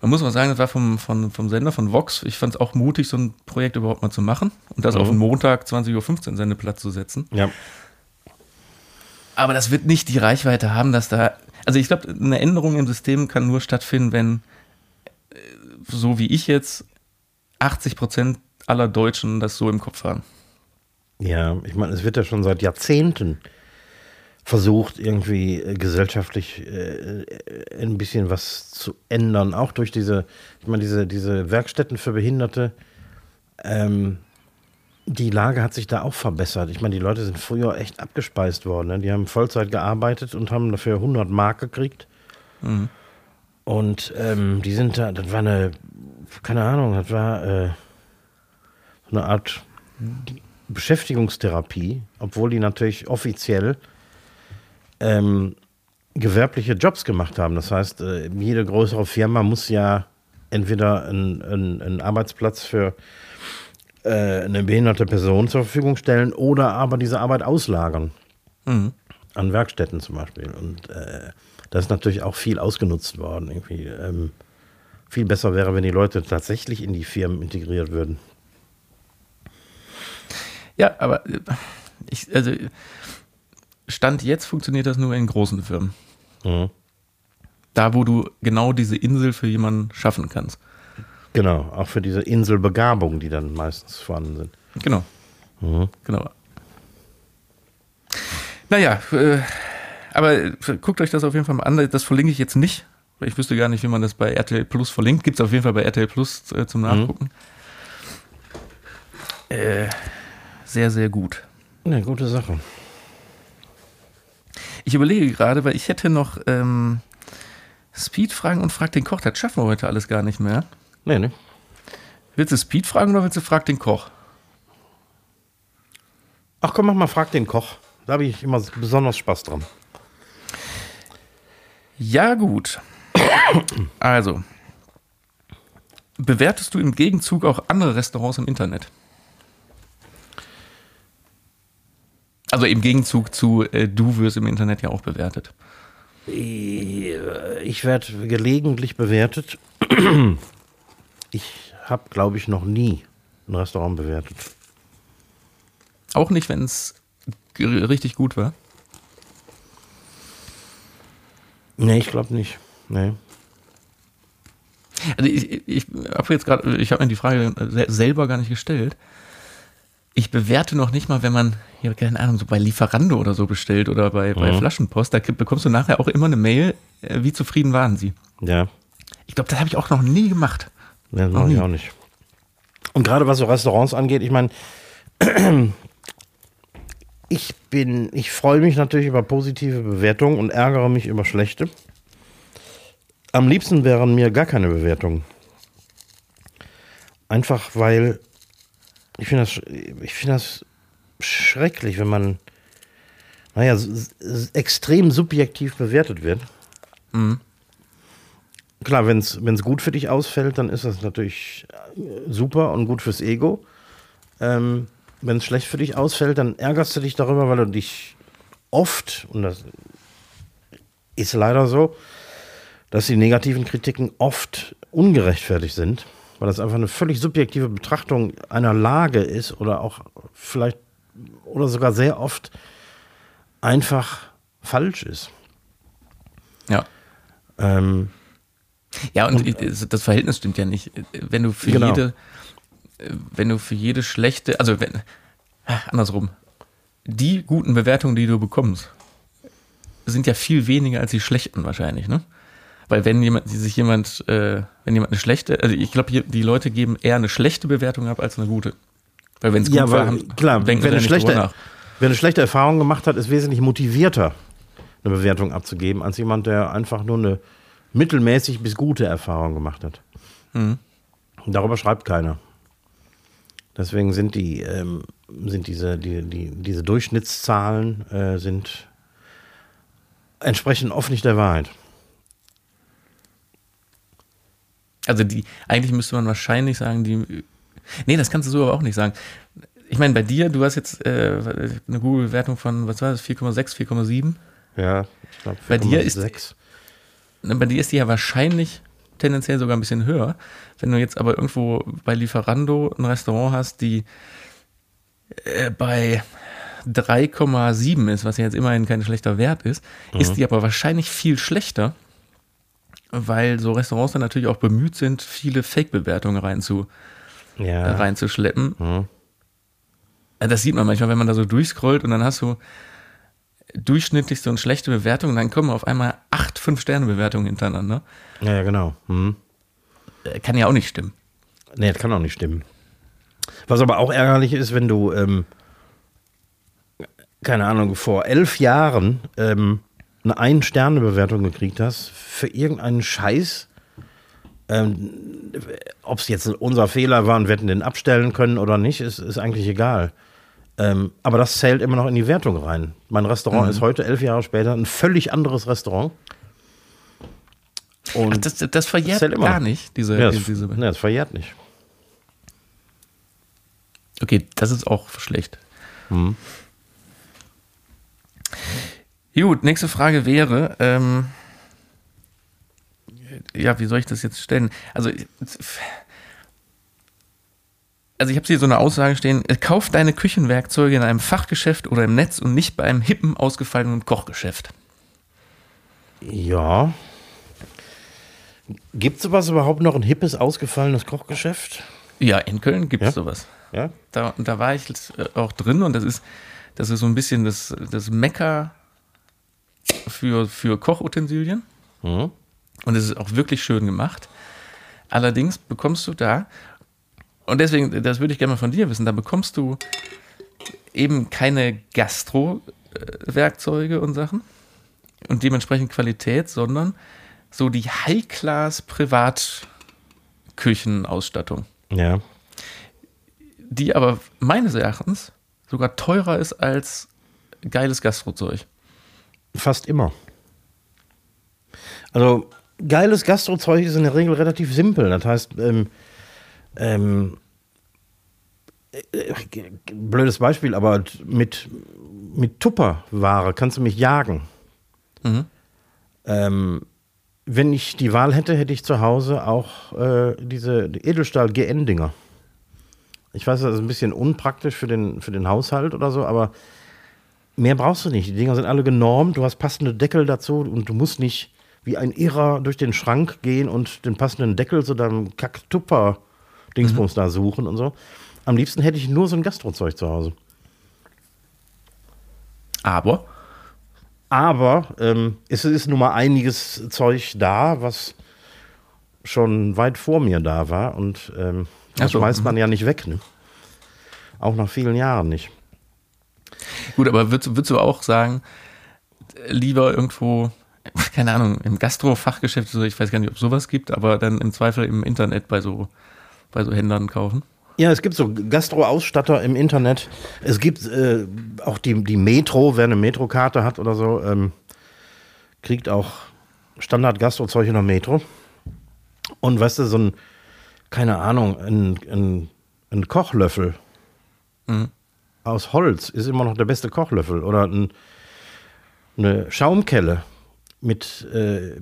man muss mal sagen, das war vom, vom, vom Sender von Vox. Ich fand es auch mutig, so ein Projekt überhaupt mal zu machen und das Mhm. auf den Montag 20.15 Uhr Sendeplatz zu setzen. Ja. Aber das wird nicht die Reichweite haben, dass da. Also ich glaube, eine Änderung im System kann nur stattfinden, wenn, äh, so wie ich jetzt, 80 Prozent aller Deutschen das so im Kopf haben. Ja, ich meine, es wird ja schon seit Jahrzehnten versucht, irgendwie äh, gesellschaftlich äh, äh, ein bisschen was zu ändern. Auch durch diese, ich meine, diese, diese Werkstätten für Behinderte. Ähm, die Lage hat sich da auch verbessert. Ich meine, die Leute sind früher echt abgespeist worden. Ne? Die haben Vollzeit gearbeitet und haben dafür 100 Mark gekriegt. Und ähm, die sind da, das war eine, keine Ahnung, das war äh, so eine Art Beschäftigungstherapie, obwohl die natürlich offiziell ähm, gewerbliche Jobs gemacht haben. Das heißt, äh, jede größere Firma muss ja entweder einen, Arbeitsplatz für äh, eine behinderte Person zur Verfügung stellen oder aber diese Arbeit auslagern. An Werkstätten zum Beispiel. Und äh, das ist natürlich auch viel ausgenutzt worden. Irgendwie. Ähm, viel besser wäre, wenn die Leute tatsächlich in die Firmen integriert würden. Ja, aber äh, ich, also Stand jetzt funktioniert das nur in großen Firmen. Mhm. Da, wo du genau diese Insel für jemanden schaffen kannst. Genau, auch für diese Inselbegabung, die dann meistens vorhanden sind. Genau. Mhm. Genau. Naja, äh, aber äh, guckt euch das auf jeden Fall mal an. Das verlinke ich jetzt nicht. weil Ich wüsste gar nicht, wie man das bei RTL Plus verlinkt. Gibt es auf jeden Fall bei RTL Plus äh, zum Nachgucken. Äh, sehr, sehr gut. Eine gute Sache. Ich überlege gerade, weil ich hätte noch ähm, Speed-Fragen und Frag den Koch. Das schaffen wir heute alles gar nicht mehr. Nee, ne? Willst du Speed fragen oder willst du Frag den Koch? Ach komm, mach mal, frag den Koch. Da habe ich immer besonders Spaß dran. Ja, gut. Also, bewertest du im Gegenzug auch andere Restaurants im Internet? Also im Gegenzug zu, äh, du wirst im Internet ja auch bewertet. Ich werde gelegentlich bewertet. Ich habe, glaube ich, noch nie ein Restaurant bewertet. Auch nicht, wenn es richtig gut war. Nee, ich glaube nicht. Nee. Also ich, ich habe jetzt gerade, ich habe mir die Frage se- selber gar nicht gestellt. Ich bewerte noch nicht mal, wenn man, ja, keine Ahnung, so bei Lieferando oder so bestellt oder bei, bei Mhm. Flaschenpost, da bekommst du nachher auch immer eine Mail, äh, wie zufrieden waren sie. Ja, Ich glaube, das habe ich auch noch nie gemacht. nee, Noch nie. auch nicht. Und gerade was so Restaurants angeht, ich meine, ich bin, ich freue mich natürlich über positive Bewertungen und ärgere mich über schlechte. Am liebsten wären mir gar keine Bewertungen. Einfach weil ich finde das, ich finde das schrecklich, wenn man, naja, extrem subjektiv bewertet wird. Klar, wenn es gut für dich ausfällt, dann ist das natürlich äh, super und gut fürs Ego. Ähm, wenn es schlecht für dich ausfällt, dann ärgerst du dich darüber, weil du dich oft, und das ist leider so, dass die negativen Kritiken oft ungerechtfertigt sind, weil das einfach eine völlig subjektive Betrachtung einer Lage ist oder auch vielleicht oder sogar sehr oft einfach falsch ist. Ja. Ähm, Ja, und ich- das Verhältnis stimmt ja nicht. Wenn du für Genau. jede, wenn du für jede schlechte, also wenn, ah, andersrum, die guten Bewertungen, die du bekommst, sind ja viel weniger als die schlechten wahrscheinlich, ne? Weil wenn jemand, die sich jemand, äh, wenn jemand eine schlechte, also ich glaube, die Leute geben eher eine schlechte Bewertung ab als eine gute. Weil wenn es gut ja, war, weil, haben, klar, denken wer sie nicht schlechte, nach. wer eine schlechte Erfahrung gemacht hat, ist wesentlich motivierter, eine Bewertung abzugeben, als jemand, der einfach nur eine mittelmäßig bis gute Erfahrung gemacht hat. Mhm. Darüber schreibt keiner. Deswegen sind die, ähm, sind diese, die, die, diese Durchschnittszahlen äh, sind entsprechen oft nicht der Wahrheit. Also die, eigentlich müsste man wahrscheinlich sagen, die. Nee, das kannst du so aber auch nicht sagen. Ich meine, bei dir, du hast jetzt äh, eine Google-Bewertung von, was war das, 4,6, 4,7? Ja, ich glaube, bei dir ist 6. Bei dir ist die ja wahrscheinlich tendenziell sogar ein bisschen höher. Wenn du jetzt aber irgendwo bei Lieferando ein Restaurant hast, die äh, bei 3,7 ist, was ja jetzt immerhin kein schlechter Wert ist, mhm. ist die aber wahrscheinlich viel schlechter, weil so Restaurants dann natürlich auch bemüht sind, viele Fake-Bewertungen reinzu, ja. äh, reinzuschleppen. Mhm. Das sieht man manchmal, wenn man da so durchscrollt und dann hast du durchschnittlichste und schlechte Bewertungen, dann kommen auf einmal acht Fünf-Sterne-Bewertungen hintereinander. Ja, ja, genau. Mhm. Kann ja auch nicht stimmen. Nee, das kann auch nicht stimmen. Was aber auch ärgerlich ist, wenn du ähm, keine Ahnung, vor elf Jahren ähm, eine Ein-Sterne-Bewertung gekriegt hast für irgendeinen Scheiß, ähm, ob es jetzt unser Fehler war und wir hätten den abstellen können oder nicht, ist, ist eigentlich egal. Ähm, aber das zählt immer noch in die Wertung rein. Mein Restaurant mhm. ist heute, elf Jahre später, ein völlig anderes Restaurant. Und Ach, das, das verjährt das gar nicht, diese, ja, das, diese. Nee, das verjährt nicht. Okay, das ist auch schlecht. Mhm. Gut, nächste Frage wäre, ähm, ja, wie soll ich das jetzt stellen? Also, also ich habe hier so eine Aussage stehen, kauf deine Küchenwerkzeuge in einem Fachgeschäft oder im Netz und nicht bei einem hippen, ausgefallenen Kochgeschäft. Ja. Gibt es sowas überhaupt noch, ein hippes, ausgefallenes Kochgeschäft? Ja, in Köln gibt es ja? sowas. Ja? Da, da war ich auch drin und das ist, das ist so ein bisschen das, das Mecker für, für Kochutensilien. Mhm. Und es ist auch wirklich schön gemacht. Allerdings bekommst du da, und deswegen, das würde ich gerne mal von dir wissen, da bekommst du eben keine Gastro-Werkzeuge und Sachen und dementsprechend Qualität, sondern so die High-Class-Privatküchenausstattung. Ja. Die aber meines Erachtens sogar teurer ist als geiles Gastrozeug. Fast immer. Also geiles Gastrozeug ist in der Regel relativ simpel. Das heißt, ähm, ähm, äh, blödes Beispiel, aber mit, mit Tupperware kannst du mich jagen. Mhm. Ähm, wenn ich die Wahl hätte, hätte ich zu Hause auch äh, diese Edelstahl GN-Dinger. Ich weiß, das ist ein bisschen unpraktisch für den, für den Haushalt oder so, aber mehr brauchst du nicht. Die Dinger sind alle genormt, du hast passende Deckel dazu und du musst nicht wie ein Irrer durch den Schrank gehen und den passenden Deckel zu deinem Kack-Tupper-Dingsbums mhm. da suchen und so. Am liebsten hätte ich nur so ein Gastrozeug zu Hause. Aber? Aber ähm, es ist nun mal einiges Zeug da, was schon weit vor mir da war und ähm, das so. schmeißt man mhm. ja nicht weg. Ne? Auch nach vielen Jahren nicht. Gut, aber würdest, würdest du auch sagen, lieber irgendwo, keine Ahnung, im Gastro-Fachgeschäft, ich weiß gar nicht, ob es sowas gibt, aber dann im Zweifel im Internet bei so, bei so Händlern kaufen? Ja, es gibt so Gastro-Ausstatter im Internet. Es gibt äh, auch die, die Metro, wer eine Metro-Karte hat oder so, ähm, kriegt auch Standard-Gastro-Zeug in der Metro. Und weißt du, so ein keine Ahnung, ein, ein, ein Kochlöffel mhm. Aus Holz ist immer noch der beste Kochlöffel. Oder ein, eine Schaumkelle mit äh,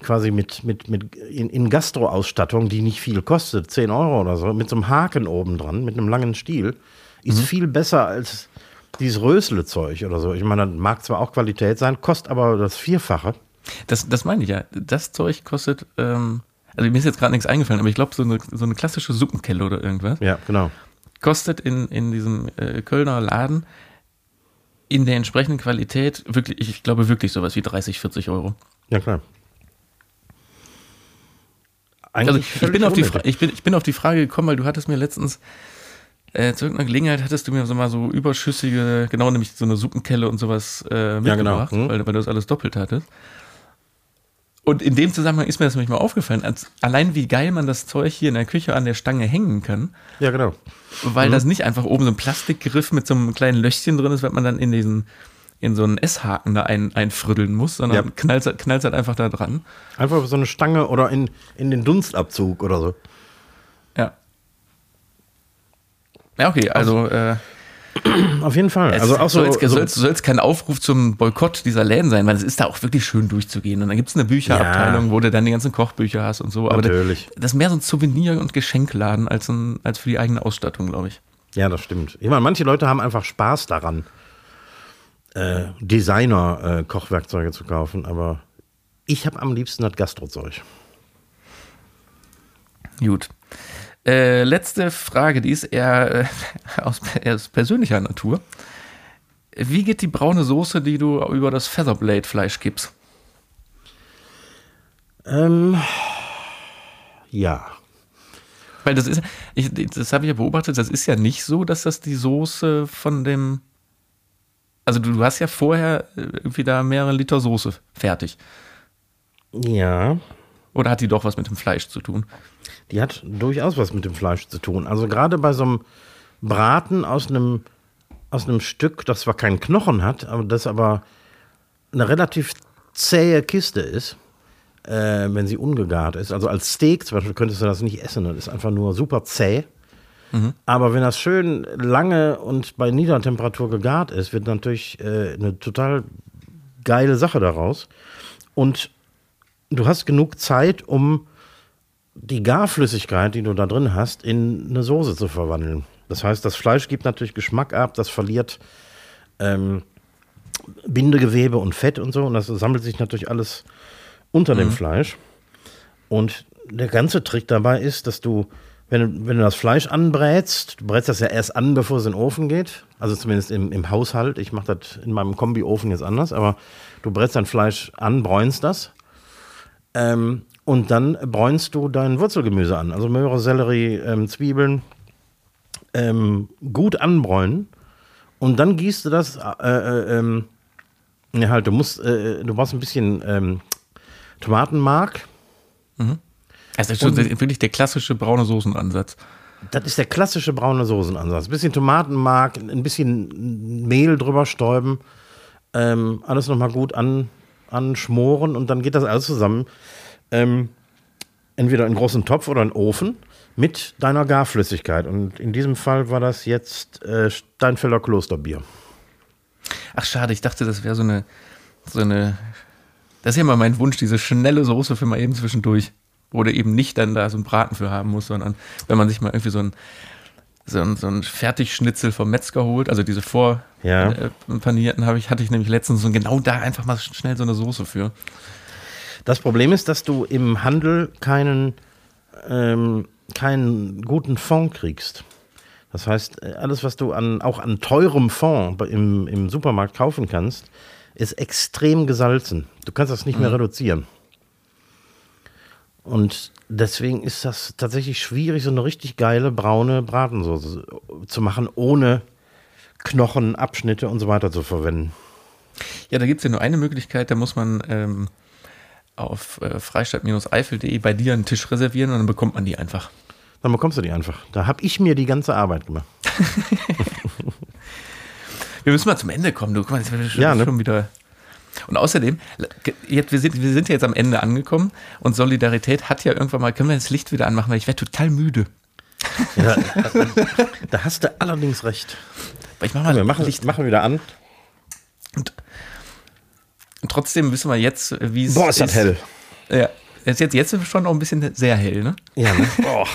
quasi mit, mit, mit in, in Gastro-Ausstattung, die nicht viel kostet, 10 Euro oder so, mit so einem Haken oben dran, mit einem langen Stiel, ist mhm. viel besser als dieses Rösle-Zeug oder so. Ich meine, das mag zwar auch Qualität sein, kostet aber das Vierfache. Das, das meine ich ja. Das Zeug kostet ähm, also mir ist jetzt gerade nichts eingefallen, aber ich glaube, so eine, so eine klassische Suppenkelle oder irgendwas. Ja, genau. Kostet in, in diesem äh, Kölner Laden in der entsprechenden Qualität wirklich, ich glaube wirklich sowas wie 30, 40 Euro. Ja, klar. Eigentlich also ich bin, auf die ich, bin, ich bin auf die Frage gekommen, weil du hattest mir letztens äh, zu irgendeiner Gelegenheit hattest du mir so mal so überschüssige, genau nämlich so eine Suppenkelle und sowas äh, mitgebracht, genau. Hm. weil, weil du das alles doppelt hattest. Und in dem Zusammenhang ist mir das nämlich mal aufgefallen, als, allein wie geil man das Zeug hier in der Küche an der Stange hängen kann, Ja, genau. weil das nicht einfach oben so ein Plastikgriff mit so einem kleinen Löchchen drin ist, weil man dann in diesen in so einen S-Haken da ein, einfrüddeln muss, sondern Ja. knallt knallt halt einfach da dran. Einfach so eine Stange oder in, in den Dunstabzug oder so. Ja. Ja, okay, also äh, Auf jeden Fall. es also auch so, soll so jetzt soll kein Aufruf zum Boykott dieser Läden sein, weil es ist da auch wirklich schön durchzugehen. Und dann gibt es eine Bücherabteilung, Ja. wo du dann die ganzen Kochbücher hast und so. Aber Natürlich. das ist mehr so ein Souvenir- und Geschenkladen als, ein, als für die eigene Ausstattung, glaube ich. Ja, das stimmt. Ich meine, manche Leute haben einfach Spaß daran, äh, Designer-Kochwerkzeuge zu kaufen, aber ich habe am liebsten das Gastrozeug. Gut. Äh, letzte Frage, die ist eher äh, aus, aus persönlicher Natur. Wie geht die braune Soße, die du über das Featherblade-Fleisch gibst? Ähm, ja. Weil das ist, ich, das habe ich ja beobachtet, das ist ja nicht so, dass das die Soße von dem. Also du, du hast ja vorher äh, irgendwie da mehrere Liter Soße fertig. Ja. Oder hat die doch was mit dem Fleisch zu tun? Die hat durchaus was mit dem Fleisch zu tun. Also gerade bei so einem Braten aus einem, aus einem Stück, das zwar keinen Knochen hat, aber das aber eine relativ zähe Kiste ist, äh, wenn sie ungegart ist. Also als Steak zum Beispiel könntest du das nicht essen, das ist einfach nur super zäh. Aber wenn das schön lange und bei niedriger Temperatur gegart ist, wird natürlich äh, eine total geile Sache daraus. Und du hast genug Zeit, um die Garflüssigkeit, die du da drin hast, in eine Soße zu verwandeln. Das heißt, das Fleisch gibt natürlich Geschmack ab, das verliert ähm, Bindegewebe und Fett und so, und das sammelt sich natürlich alles unter dem Fleisch. Und der ganze Trick dabei ist, dass du, wenn du, wenn du das Fleisch anbrätst, du brätst das ja erst an, bevor es in den Ofen geht, also zumindest im, im Haushalt, ich mache das in meinem Kombi-Ofen jetzt anders, aber du brätst dein Fleisch an, bräunst das. Ähm, und dann bräunst du dein Wurzelgemüse an. Also Möhre, Sellerie, ähm, Zwiebeln. Ähm, gut anbräunen. Und dann gießt du das. Äh, äh, ähm, ne, halt, du musst, äh, du brauchst ein bisschen ähm, Tomatenmark. Das ist schon wirklich der klassische braune Soßenansatz. Das ist der klassische braune Soßenansatz. Ein bisschen Tomatenmark, ein bisschen Mehl drüber stäuben, ähm, alles nochmal gut an, anschmoren und dann geht das alles zusammen. Ähm, entweder in einen großen Topf oder in den Ofen mit deiner Garflüssigkeit. Und in diesem Fall war das jetzt äh, Steinfelder Klosterbier. Ach schade, ich dachte, das wäre so eine, so eine. Das ist ja immer mein Wunsch, diese schnelle Soße für mal eben zwischendurch. Wo du eben nicht dann da so einen Braten für haben musst, sondern wenn man sich mal irgendwie so ein, so ein, so ein Fertigschnitzel vom Metzger holt, also diese vor Ja. äh, habe ich, hatte ich nämlich letztens so genau da einfach mal schnell so eine Soße für. Das Problem ist, dass du im Handel keinen, ähm, keinen guten Fond kriegst. Das heißt, äh, alles, was du an, auch an teurem Fond im, im Supermarkt kaufen kannst, ist extrem gesalzen. Du kannst das nicht mehr reduzieren. Und deswegen ist das tatsächlich schwierig, so eine richtig geile braune Bratensoße zu machen, ohne Knochen, Abschnitte und so weiter zu verwenden. Ja, da gibt es ja nur eine Möglichkeit, da muss man ähm, auf äh, freistadt-eifel.de bei dir einen Tisch reservieren und dann bekommt man die einfach. Dann bekommst du die einfach. Da habe ich mir die ganze Arbeit gemacht. Wir müssen mal zum Ende kommen. Du, guck mal, jetzt schon, Ja, ne? schon wieder. Und außerdem, jetzt, wir, sind, wir sind ja jetzt am Ende angekommen und Solidarität hat ja irgendwann mal, können wir das Licht wieder anmachen, weil ich werde total müde. Ja, da hast du allerdings recht. Ich mach mal Wir machen, Licht. machen wieder an. Und trotzdem wissen wir jetzt, wie es Boah, ist das hell. Ja, jetzt, jetzt, jetzt ist es schon auch ein bisschen sehr hell, ne? Ja, ne? Boah.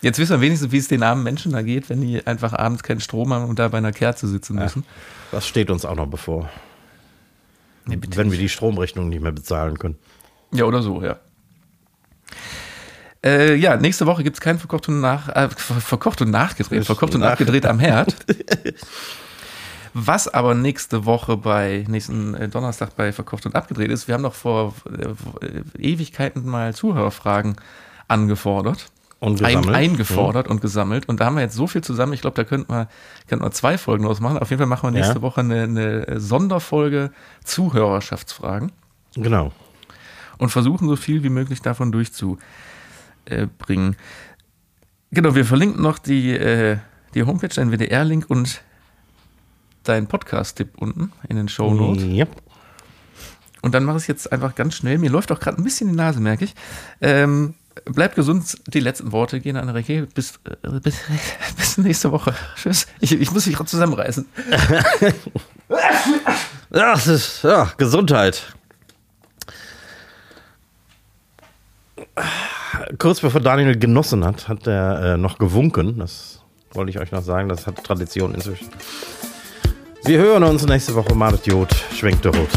Jetzt wissen wir wenigstens, wie es den armen Menschen da geht, wenn die einfach abends keinen Strom haben und da bei einer Kerze sitzen müssen. Das steht uns auch noch bevor. Nee, wenn wir die Stromrechnung nicht mehr bezahlen können. Ja, oder so, ja. Äh, ja, nächste Woche gibt es kein verkocht und, nach, äh, ver- verkocht und nachgedreht. Verkocht und Nach- nachgedreht am Herd. Was aber nächste Woche bei, nächsten äh, Donnerstag bei Verkocht und abgedreht ist, wir haben doch vor äh, Ewigkeiten mal Zuhörerfragen angefordert. Und ein, gesammelt. eingefordert und gesammelt. Und da haben wir jetzt so viel zusammen. Ich glaube, da könnten wir, könnten wir zwei Folgen draus machen. Auf jeden Fall machen wir nächste Ja. Woche eine, eine Sonderfolge Zuhörerschaftsfragen Genau. und versuchen so viel wie möglich davon durchzubringen. Genau, wir verlinken noch die, äh, die Homepage, dein WDR-Link und deinen Podcast-Tipp unten in den Show Notes. Yep. Und dann mache ich es jetzt einfach ganz schnell. Mir läuft auch gerade ein bisschen die Nase, merke ich. Ähm, bleib gesund. Die letzten Worte gehen an Recke. Bis, äh, bis, bis nächste Woche. Tschüss. Ich, ich muss mich gerade zusammenreißen. Ja, es ist ja, Gesundheit. Kurz bevor Daniel genossen hat, hat er äh, noch gewunken. Das wollte ich euch noch sagen. Das hat Tradition inzwischen. Wir hören uns nächste Woche. Madet Jod, schwenkt der Rot.